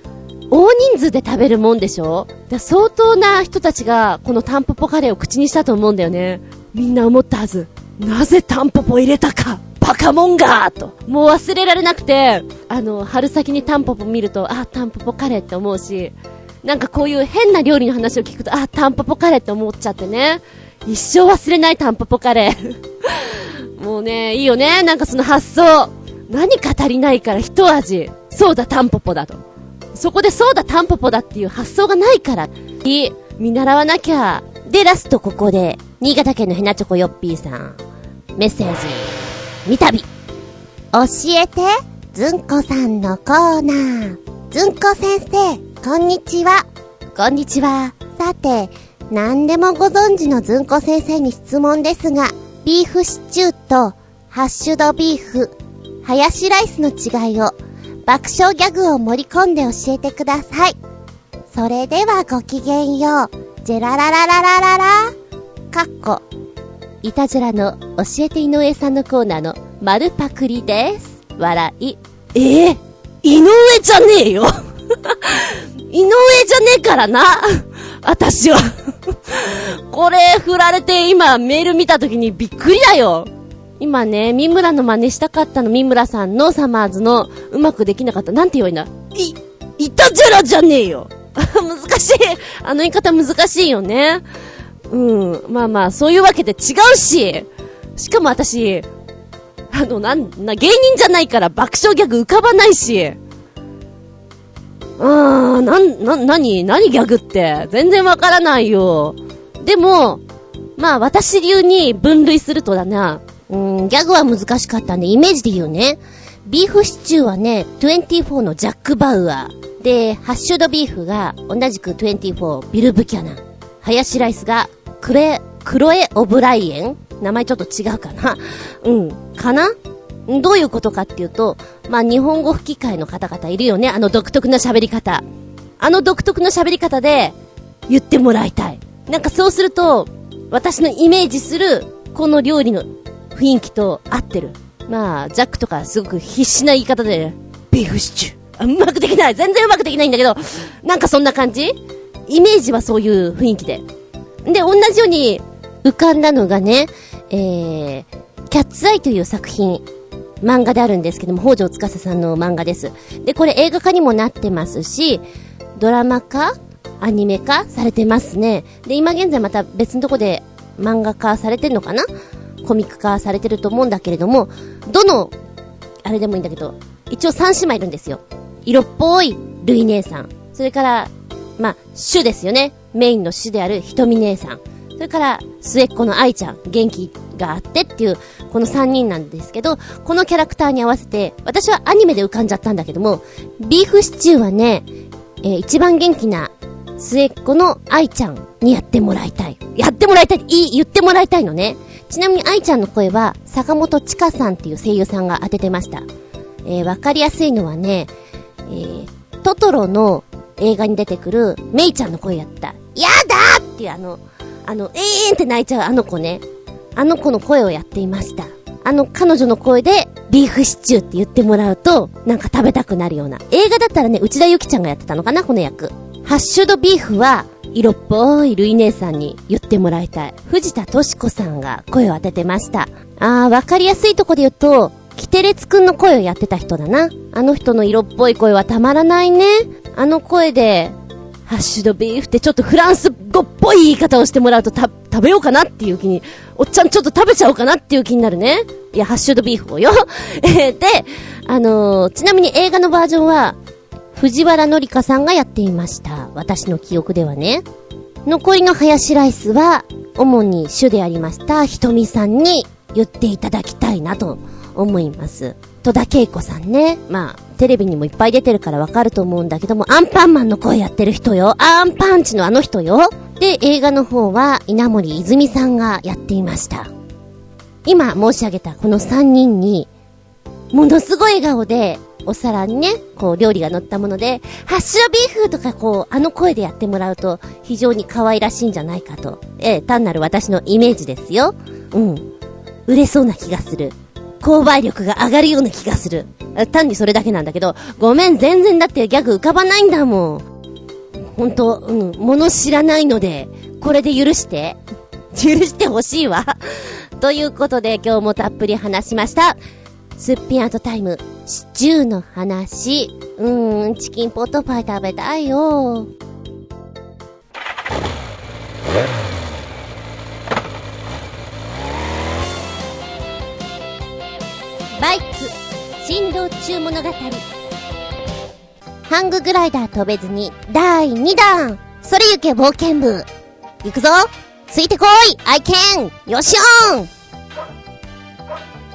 大人数で食べるもんでしょ？だ相当な人たちがこのタンポポカレーを口にしたと思うんだよね。みんな思ったはず。なぜタンポポ入れたかバカモンガーと。もう忘れられなくて、あの、春先にタンポポ見ると、あ、タンポポカレーって思うし、なんかこういう変な料理の話を聞くと、あ、タンポポカレーって思っちゃってね。一生忘れないタンポポカレー。もうね、いいよね。なんかその発想。何か足りないから一味。そうだ、タンポポだと。そこでそうだ、タンポポだっていう発想がないから。い。見習わなきゃ。で、ラストここで、新潟県のヘナチョコヨッピーさん。メッセージ、見たび。教えて、ずんこさんのコーナー。ずんこ先生、こんにちは。こんにちは。さて、何でもご存知のずんこ先生に質問ですが、ビーフシチューとハッシュドビーフ、ハヤシライスの違いを爆笑ギャグを盛り込んで教えてください。それではごきげんよう。ジェラララララララ。かっこ。いたじらの教えて井上さんのコーナーの丸パクリです。笑い。ええー、井上じゃねえよ井上じゃねえからな私はこれ振られて今メール見た時にびっくりだよ今ね、三村の真似したかったの、三村さんのサマーズのうまくできなかった。なんて言えばいいんだ？い、いたじゃらじゃねえよ 難しい。あの言い方難しいよね。うん。まあまあ、そういうわけで違うし。しかも私、あの、なん、な、芸人じゃないから爆笑ギャグ浮かばないし。あー、なん、な、なに、なにギャグって？全然わからないよ。でも、まあ私流に分類するとだな。うん、ギャグは難しかったんで、イメージで言うね。ビーフシチューはね、24のジャック・バウアー。で、ハッシュドビーフが同じく24ビル・ブキャナ。ハヤシライスがクレ、クロエ・オブライエン？名前ちょっと違うかなうん。かな？どういうことかっていうと、まあ、日本語吹き替えの方々いるよね。あの独特な喋り方。あの独特な喋り方で言ってもらいたい。なんかそうすると、私のイメージするこの料理の雰囲気と合ってる。まあ、ザックとかすごく必死な言い方で、ビーフシチュー。うまくできない。全然うまくできないんだけど、なんかそんな感じイメージはそういう雰囲気で。で、同じように浮かんだのがね、えー、キャッツアイという作品、漫画であるんですけども、北条司さんの漫画です。で、これ映画化にもなってますし、ドラマ化アニメ化されてますね。で、今現在また別のとこで漫画化されてんのかな？コミック化されてると思うんだけれども、どの、あれでもいいんだけど、一応三姉妹いるんですよ。色っぽいルイ姉さん。それから、まあ、主ですよね。メインの主であるひとみ姉さん。それから、末っ子の愛ちゃん。元気があってっていう、この3人なんですけど、このキャラクターに合わせて、私はアニメで浮かんじゃったんだけども、ビーフシチューはね、えー、一番元気な末っ子の愛ちゃんにやってもらいたい。やってもらいたい、いい、言ってもらいたいのね。ちなみに愛ちゃんの声は、坂本千佳さんっていう声優さんが当ててました。えー、わかりやすいのはね、えー、トトロの映画に出てくる、メイちゃんの声やった。やだっていうあの、あの、えーんって泣いちゃうあの子ね。あの子の声をやっていました。あの彼女の声で、ビーフシチューって言ってもらうと、なんか食べたくなるような。映画だったらね、内田ゆきちゃんがやってたのかな、この役。ハッシュドビーフは、色っぽいルイ姉さんに言ってもらいたい。藤田敏子さんが声を当ててました。あー、わかりやすいとこで言うと、キテレツくんの声をやってた人だな。あの人の色っぽい声はたまらないね。あの声で、ハッシュドビーフってちょっとフランス語っぽい言い方をしてもらうとた、食べようかなっていう気に、おっちゃんちょっと食べちゃおうかなっていう気になるね。いや、ハッシュドビーフをよ。え、で、あのー、ちなみに映画のバージョンは、藤原紀香さんがやっていました。私の記憶ではね。残りのハヤシライスは、主に主でありました、ひとみさんに言っていただきたいなと思います。戸田恵子さんね。まあ、テレビにもいっぱい出てるからわかると思うんだけども、アンパンマンの声やってる人よ。アンパンチのあの人よ。で、映画の方は稲森泉さんがやっていました。今申し上げたこの3人に、ものすごい笑顔で、お皿にね、こう料理が乗ったもので、ハッシュドビーフとかこう、あの声でやってもらうと、非常に可愛らしいんじゃないかと。ええ、単なる私のイメージですよ。うん。売れそうな気がする。購買力が上がるような気がする。単にそれだけなんだけど、ごめん、全然だってギャグ浮かばないんだもん。ほんと、うん、物知らないので、これで許して。許してほしいわ。ということで今日もたっぷり話しました。すっぴんアートタイム、シチューの話。うーん、チキンポットパイ食べたいよ。バイク、振動中物語。ハンググライダー飛べずに、第2弾それゆけ冒険部行くぞついてこい愛犬よしおん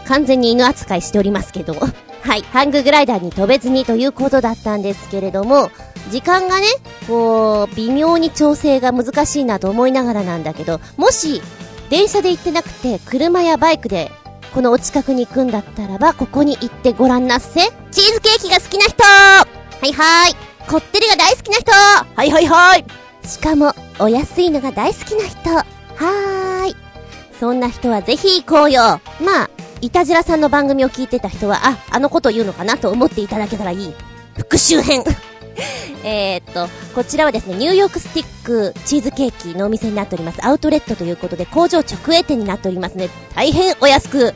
完全に犬扱いしておりますけど。はい。ハンググライダーに飛べずにということだったんですけれども、時間がね、こう、微妙に調整が難しいなと思いながらなんだけど、もし、電車で行ってなくて、車やバイクで、このお近くに行くんだったらば、ここに行ってごらんなっせ。チーズケーキが好きな人はいはい。こってりが大好きな人はいはいはい。しかも、お安いのが大好きな人。はーい。そんな人はぜひ行こうよ。まあ、いたじらさんの番組を聞いてた人は、あ、あのこと言うのかなと思っていただけたらいい。復習編 えっと、こちらはですね、ニューヨークスティックチーズケーキのお店になっております。アウトレットということで、工場直営店になっておりますね。大変お安く、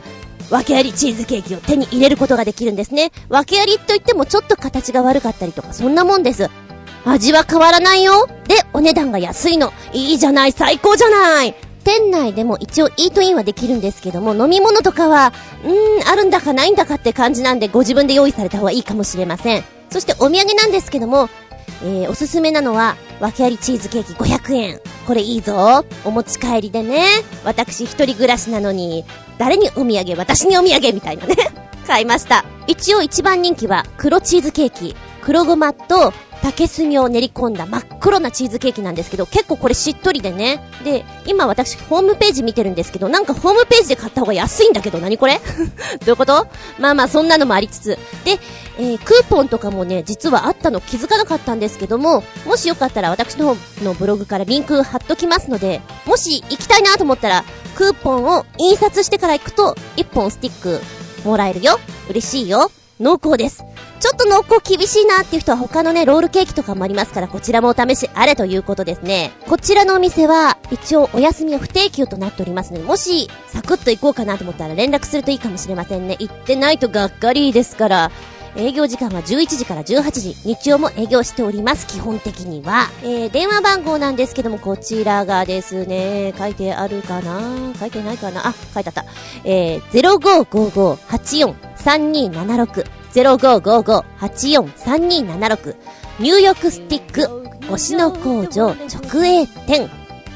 訳ありチーズケーキを手に入れることができるんですね。訳ありといってもちょっと形が悪かったりとか、そんなもんです。味は変わらないよ。で、お値段が安いの。いいじゃない、最高じゃない。店内でも一応イートインはできるんですけども、飲み物とかは、うーん、あるんだかないんだかって感じなんで、ご自分で用意された方がいいかもしれません。そしてお土産なんですけども、えー、おすすめなのは、訳ありチーズケーキ500円。これいいぞ。お持ち帰りでね。私一人暮らしなのに、誰にお土産、私にお土産みたいなね。買いました。一応一番人気は黒チーズケーキ。黒ごまと竹炭を練り込んだ真っ黒なチーズケーキなんですけど、結構これしっとりでね。で、今私ホームページ見てるんですけど、なんかホームページで買った方が安いんだけど、何これ？どういうこと？まあまあそんなのもありつつ。で、えー、クーポンとかもね、実はあったの気づかなかったんですけども、もしよかったら私の方のブログからリンク貼っときますので、もし行きたいなと思ったら、クーポンを印刷してから行くと、1本スティックもらえるよ。嬉しいよ。濃厚です。ちょっと濃厚厳しいなっていう人は他のね、ロールケーキとかもありますから、こちらもお試しあれということですね。こちらのお店は、一応お休みは不定休となっておりますので、もし、サクッと行こうかなと思ったら連絡するといいかもしれませんね。行ってないとがっかりですから。営業時間は11時から18時。日曜も営業しております。基本的には。えー、電話番号なんですけども、こちらがですね、書いてあるかな？書いてないかな？あ、書いてあった。えー、0555-84-3276。0555-84-3276ニューヨークスティック星野工場直営店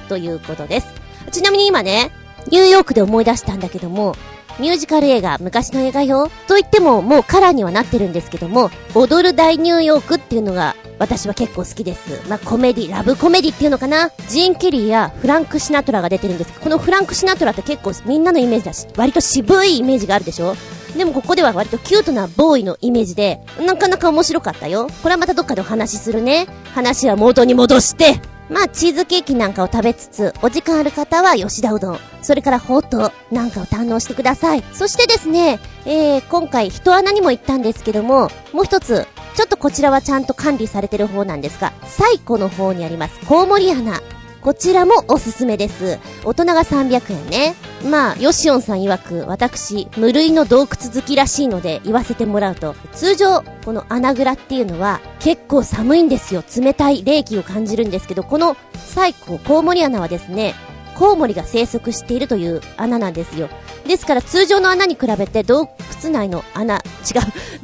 ということです。ちなみに今ね、ニューヨークで思い出したんだけども、ミュージカル映画、昔の映画よ。と言っても、もうカラーにはなってるんですけども、踊る大ニューヨークっていうのが、私は結構好きです。まあ、コメディ、ラブコメディっていうのかな？ジーン・ケリーやフランク・シナトラが出てるんです。このフランク・シナトラって結構みんなのイメージだし、割と渋いイメージがあるでしょ？でもここでは割とキュートなボーイのイメージで、なかなか面白かったよ。これはまたどっかでお話しするね。話は元に戻して、まあ、チーズケーキなんかを食べつつ、お時間ある方は吉田うどん、それからほうとうなんかを堪能してください。そしてですね、えー、今回人穴にも行ったんですけども、もう一つ、ちょっとこちらはちゃんと管理されてる方なんですが、最古の方にあります、コウモリ穴。こちらもおすすめです。大人が300円ね。まあ、ヨシオンさん曰く、私、無類の洞窟好きらしいので言わせてもらうと、通常、この穴蔵っていうのは、結構寒いんですよ。冷たい冷気を感じるんですけど、この最古コウモリ穴はですね、コウモリが生息しているという穴なんですよ。ですから通常の穴に比べて洞窟内の穴、違う、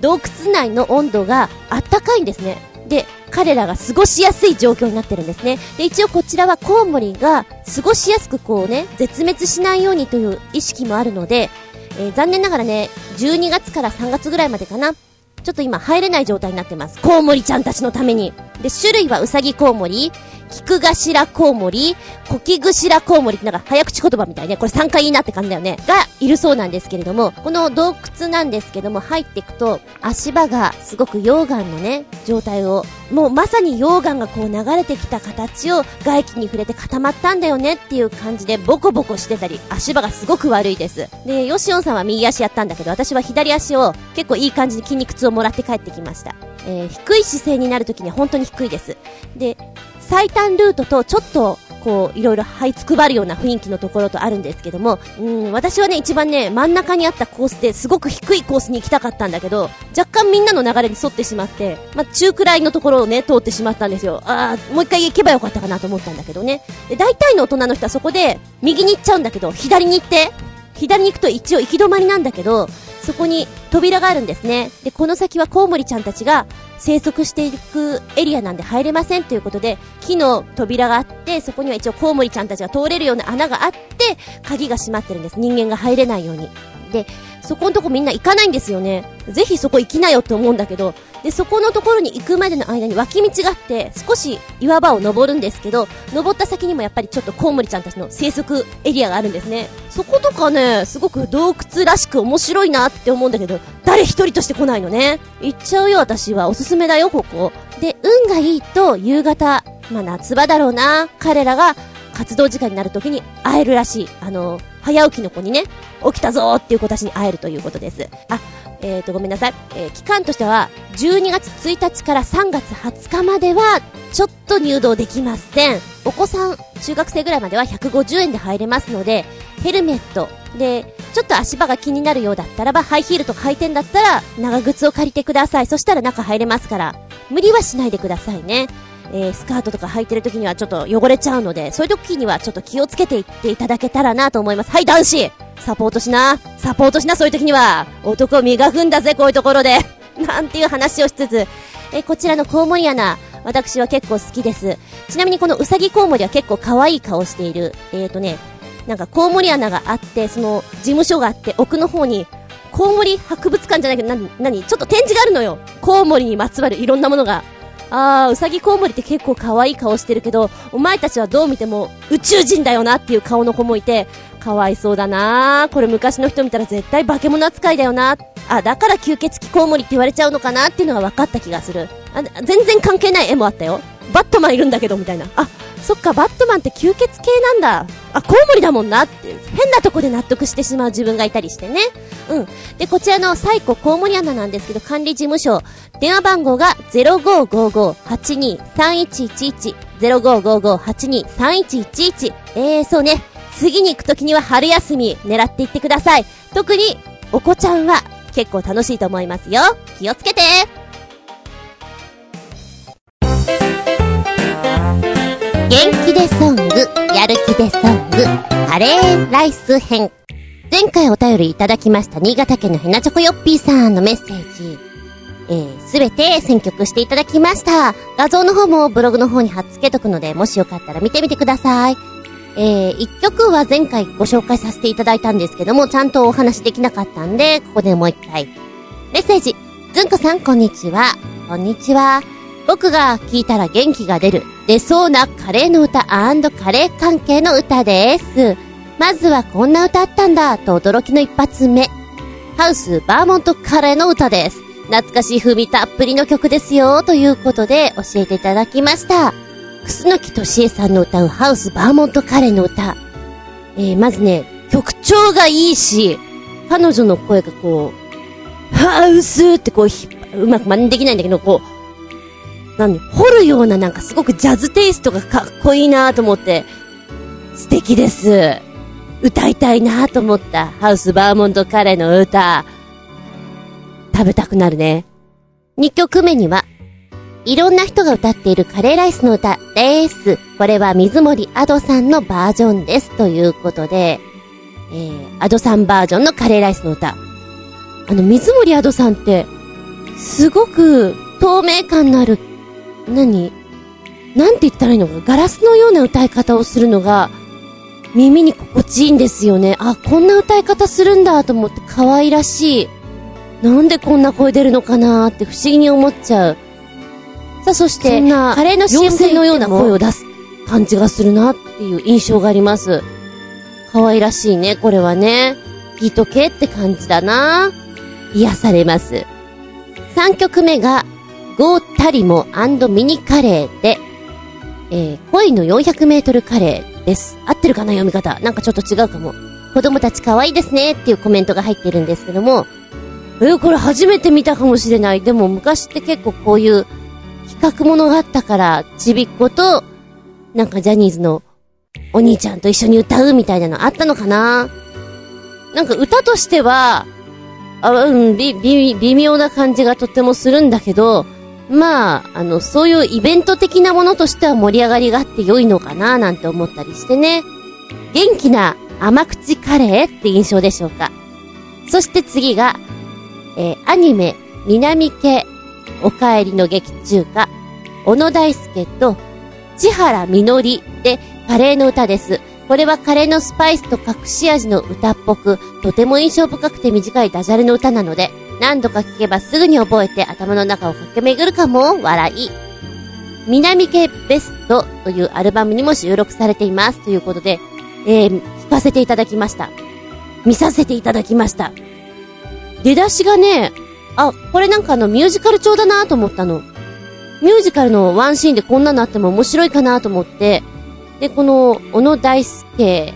洞窟内の温度があったかいんですね。で、彼らが過ごしやすい状況になってるんですね。で、一応こちらはコウモリが過ごしやすくこうね、絶滅しないようにという意識もあるので、えー、残念ながらね、12月から3月ぐらいまでかな。ちょっと今入れない状態になってます。コウモリちゃんたちのために。で、種類はウサギコウモリ、キクガシラコウモリ、コキグシラコウモリってなんか早口言葉みたいね。これ3回いいなって感じだよね。がいるそうなんですけれども、この洞窟なんですけども入っていくと、足場がすごく溶岩のね、状態を、もうまさに溶岩がこう流れてきた形を外気に触れて固まったんだよねっていう感じでボコボコしてたり、足場がすごく悪いです。で、ヨシオンさんは右足やったんだけど、私は左足を結構いい感じに筋肉痛をもらって帰ってきました。えー、低い姿勢になるときに本当に低いです。で、最短ルートとちょっとこう、いろいろ這いつくばるような雰囲気のところとあるんですけども、うん、私はね、一番ね、真ん中にあったコースですごく低いコースに行きたかったんだけど、若干みんなの流れに沿ってしまって、まあ、中くらいのところをね、通ってしまったんですよ。ああ、もう一回行けばよかったかなと思ったんだけどね。で、大体の大人の人はそこで、右に行っちゃうんだけど、左に行って、左に行くと一応行き止まりなんだけど、そこに扉があるんですね。で、この先はコウモリちゃんたちが生息していくエリアなんで入れませんということで、木の扉があって、そこには一応コウモリちゃんたちが通れるような穴があって、鍵が閉まってるんです。人間が入れないように。で、そこのとこみんな行かないんですよね。ぜひそこ行きなよって思うんだけど、で、そこのところに行くまでの間に脇道があって、少し岩場を登るんですけど、登った先にもやっぱりちょっとコウモリちゃんたちの生息エリアがあるんですね。そことかね、すごく洞窟らしく面白いなって思うんだけど、誰一人として来ないのね。行っちゃうよ私は。おすすめだよ、ここ。で、運がいいと夕方、まあ夏場だろうな。彼らが活動時間になる時に会えるらしい。あの、早起きの子にね、起きたぞーっていう子たちに会えるということです。あ、えーと、ごめんなさい。えー、期間としては、12月1日から3月20日までは、ちょっと入道できません。お子さん、中学生ぐらいまでは150円で入れますので、ヘルメット、で、ちょっと足場が気になるようだったらば、ハイヒールとか履いてんだったら、長靴を借りてください。そしたら中入れますから、無理はしないでくださいね。えー、スカートとか履いてる時にはちょっと汚れちゃうので、そういう時にはちょっと気をつけていっていただけたらなと思います。はい、男子サポートしな。サポートしな、そういう時には。男を磨くんだぜ、こういうところで。なんていう話をしつつ、え、こちらのコウモリアナ、私は結構好きです。ちなみにこのウサギコウモリは結構可愛い顔している。えーとね、なんかコウモリ穴があって、その事務所があって、奥の方に、コウモリ博物館じゃないけど、な、なにちょっと展示があるのよ。コウモリにまつわるいろんなものが。ああ、うさぎコウモリって結構可愛い顔してるけど、お前たちはどう見ても宇宙人だよなっていう顔の子もいて、かわいそうだなこれ昔の人見たら絶対化け物扱いだよなあ、だから吸血鬼コウモリって言われちゃうのかなっていうのが分かった気がする。あ、全然関係ない絵もあったよ。バットマンいるんだけど、みたいな。あ、そっか、バットマンって吸血系なんだ。あ、コウモリだもんなって、変なとこで納得してしまう自分がいたりしてね。うん。で、こちらのサイココウモリアナなんですけど、管理事務所、電話番号が0555-82-3111。0555-82-3111。えー、そうね。次に行くときには春休み狙っていってください。特に、お子ちゃんは結構楽しいと思いますよ。気をつけて元気でソング、やる気でソング、カレーライス編。前回お便りいただきました新潟県のヘナチョコヨッピーさんのメッセージ。えー、すべて選曲していただきました。画像の方もブログの方に貼っ付けとくので、もしよかったら見てみてください。えー、一曲は前回ご紹介させていただいたんですけども、ちゃんとお話できなかったんで、ここでもう一回。メッセージ。ずんこさん、こんにちは。こんにちは。僕が聞いたら元気が出る、出そうなカレーの歌カレー関係の歌です。まずはこんな歌あったんだ、と驚きの一発目。ハウスバーモントカレーの歌です。懐かしい風味たっぷりの曲ですよ、ということで教えていただきました。楠木敏恵さんの歌うハウスバーモントカレーの歌。えー、まずね、曲調がいいし、彼女の声がこう、ハウスってこう、うまく真似できないんだけど、こう、何、掘るようななんかすごくジャズテイストがかっこいいなと思って、素敵です。歌いたいなと思ったハウスバーモントカレーの歌。食べたくなるね。2曲目には、いろんな人が歌っているカレーライスの歌です。これは水森アドさんのバージョンです。ということで、えー、アドさんバージョンのカレーライスの歌。あの、水森アドさんって、すごく透明感のある、何？なんて言ったらいいのか、ガラスのような歌い方をするのが、耳に心地いいんですよね。あ、こんな歌い方するんだと思って可愛らしい。なんでこんな声出るのかなって不思議に思っちゃう。さあ、そして、カレーの CM のような声を出す感じがするなっていう印象があります。可愛らしいね、これはね。聞いとけって感じだな癒されます。3曲目が、ゴータリモミニカレーで、えー、恋の400メートルカレーです。合ってるかな読み方。なんかちょっと違うかも。子供たち可愛いですねっていうコメントが入ってるんですけども、えー、これ初めて見たかもしれない。でも昔って結構こういう企画ものがあったから、ちびっ子と、なんかジャニーズのお兄ちゃんと一緒に歌うみたいなのあったのかななんか歌としては、あうん、び、び、微妙な感じがとってもするんだけど、まあ、あの、そういうイベント的なものとしては盛り上がりがあって良いのかななんて思ったりしてね。元気な甘口カレーって印象でしょうか。そして次が、えー、アニメ、南家お帰りの劇中歌、小野大輔と千原みのりでカレーの歌です。これはカレーのスパイスと隠し味の歌っぽく、とても印象深くて短いダジャレの歌なので、何度か聞けばすぐに覚えて頭の中を駆け巡るかも、笑い。南家ベストというアルバムにも収録されています。ということで、えー、聞かせていただきました。見させていただきました。出だしがね、あ、これなんかあのミュージカル調だなと思ったの。ミュージカルのワンシーンでこんなのあっても面白いかなと思って、で、この、小野大輔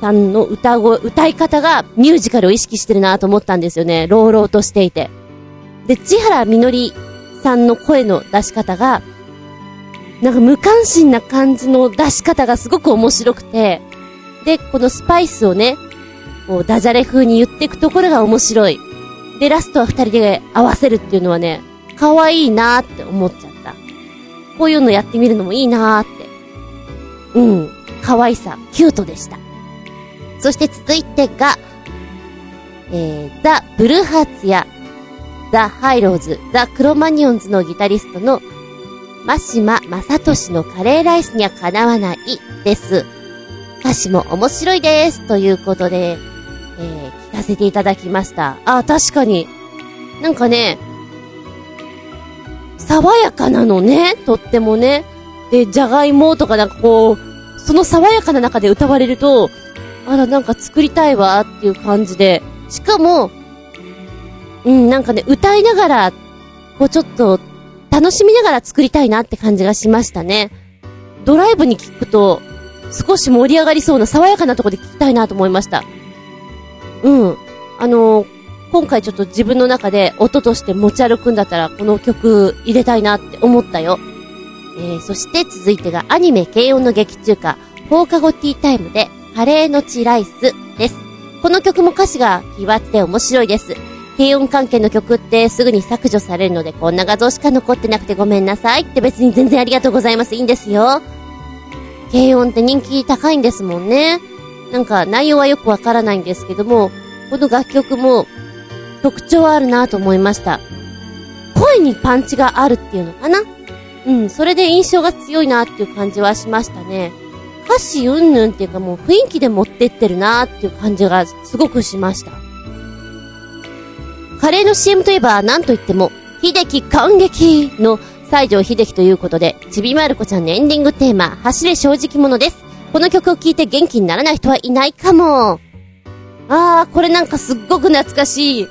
さんの歌声、歌い方がミュージカルを意識してるなと思ったんですよね。朗々としていて。で、千原みのりさんの声の出し方が、なんか無関心な感じの出し方がすごく面白くて、で、このスパイスをね、こう、ダジャレ風に言っていくところが面白い。で、ラストは二人で合わせるっていうのはね、可愛いなーって思っちゃった。こういうのやってみるのもいいなーって。うん。可愛さ、キュートでした。そして続いてが、えー、ザ・ブルーハーツや、ザ・ハイローズ、ザ・クロマニオンズのギタリストの、マシマ・マサトシのカレーライスにはかなわないです。歌詞も面白いです。ということで、えー、聞かせていただきました。あ、確かに。なんかね、爽やかなのね、とってもね。で、じゃがいもとかなんかこう、その爽やかな中で歌われると、あら、なんか作りたいわっていう感じで、しかも、うん、なんかね、歌いながら、こうちょっと、楽しみながら作りたいなって感じがしましたね。ドライブに聞くと、少し盛り上がりそうな爽やかなとこで聞きたいなと思いました。うん。あのー、今回ちょっと自分の中で音として持ち歩くんだったらこの曲入れたいなって思ったよ。えー、そして続いてがアニメ軽音の劇中歌、放課後ティータイムでカレーのチライスです。この曲も歌詞が奇抜で面白いです。低音関係の曲ってすぐに削除されるのでこんな画像しか残ってなくてごめんなさいって別に全然ありがとうございます。いいんですよ。軽音って人気高いんですもんね。なんか内容はよくわからないんですけども、この楽曲も特徴あるなと思いました。声にパンチがあるっていうのかな？うん、それで印象が強いなっていう感じはしましたね。歌詞うんぬんっていうかもう雰囲気で持ってってるなーっていう感じがすごくしました。カレーの CM といえば何と言っても、秀樹感激の西城秀樹ということで、ちびまる子ちゃんのエンディングテーマ、走れ正直者です。この曲を聴いて元気にならない人はいないかも。あー、これなんかすっごく懐かしい。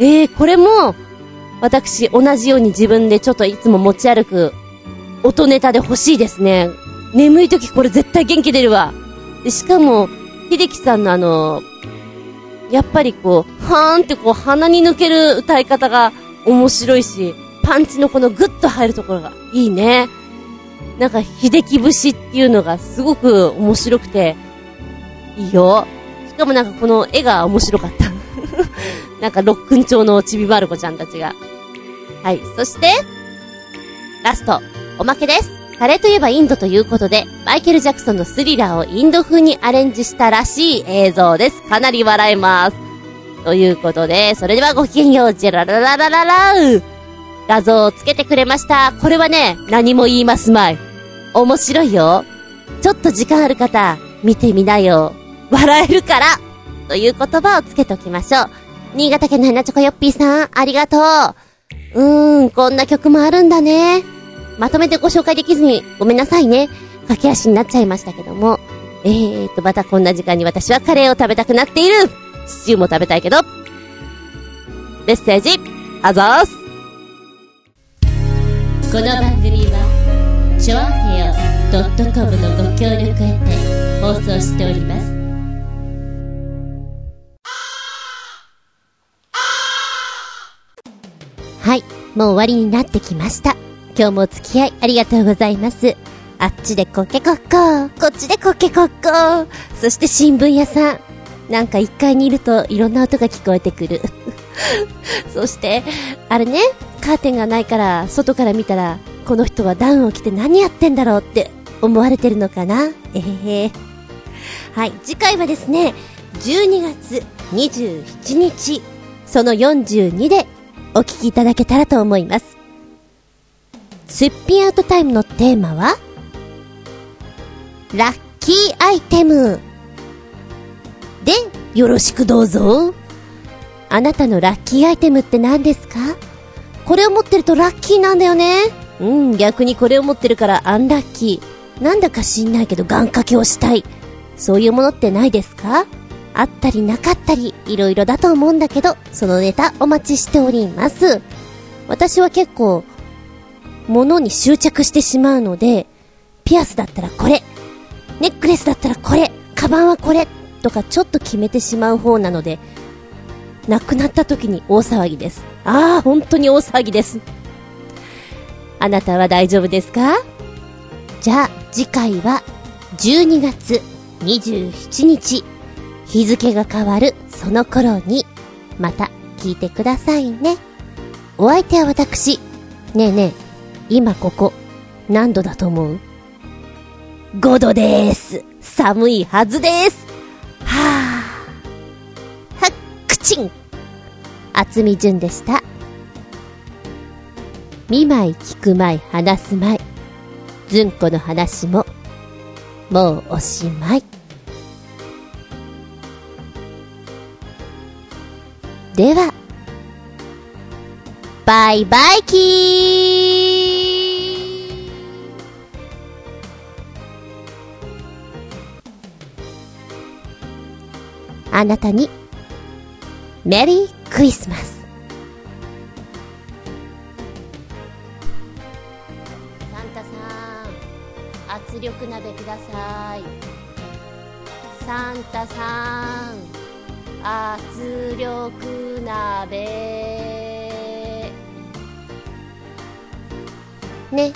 えー、これも、私、同じように自分でちょっといつも持ち歩く、音ネタで欲しいですね。眠い時これ絶対元気出るわ。で、しかも、秀樹さんのあの、やっぱりこう、はーんってこう鼻に抜ける歌い方が面白いし、パンチのこのグッと入るところがいいね。なんか、秀樹節っていうのがすごく面白くて、いいよ。しかもなんかこの絵が面白かった。なんか、ロックン調のちびまる子ちゃんたちが。はい。そして、ラスト、おまけです。カレーといえばインドということで、マイケル・ジャクソンのスリラーをインド風にアレンジしたらしい映像です。かなり笑えます。ということで、それではごきげんよう、ジェララララララー画像をつけてくれました。これはね、何も言いますまい。面白いよ。ちょっと時間ある方、見てみなよ。笑えるからという言葉をつけておきましょう。新潟県のヘナチョコヨッピーさん、ありがとう。うーん、こんな曲もあるんだね。まとめてご紹介できずに、ごめんなさいね。駆け足になっちゃいましたけども。えーと、またこんな時間に私はカレーを食べたくなっている。シチューも食べたいけど。メッセージ、あざーす。この番組はショアヘオ .com のご協力へて放送しておりますはいもう終わりになってきました今日もお付き合いありがとうございます。あっちでコケコッコこっちでコケコッコそして新聞屋さん。なんか1階にいるといろんな音が聞こえてくる。そして、あれね、カーテンがないから、外から見たら、この人はダウンを着て何やってんだろうって思われてるのかな。えへへ。はい、次回はですね、12月27日、その42でお聞きいただけたらと思います。すっぴんアウトタイムのテーマは、ラッキーアイテム。で、よろしくどうぞ。あなたのラッキーアイテムって何ですか？これを持ってるとラッキーなんだよね。うん、逆にこれを持ってるからアンラッキー。なんだか知んないけど願掛けをしたい。そういうものってないですか？あったりなかったり、いろいろだと思うんだけど、そのネタお待ちしております。私は結構、物に執着してしまうので、ピアスだったらこれ、ネックレスだったらこれ、カバンはこれ、とかちょっと決めてしまう方なので、亡くなった時に大騒ぎです。ああ、本当に大騒ぎです。あなたは大丈夫ですか？じゃあ、次回は、12月27日、日付が変わるその頃に、また聞いてくださいね。お相手は私。ねえねえ、今ここ、何度だと思う ?5 度でーす。寒いはずです。はぁ。はっ、くちん。厚み順でした。見舞い聞く舞い話す舞い。ずんこの話も、もうおしまい。では、バイバイキーあなたに、メリークリスマス。サンタさん、圧力鍋ください。サンタさん、圧力鍋。ね。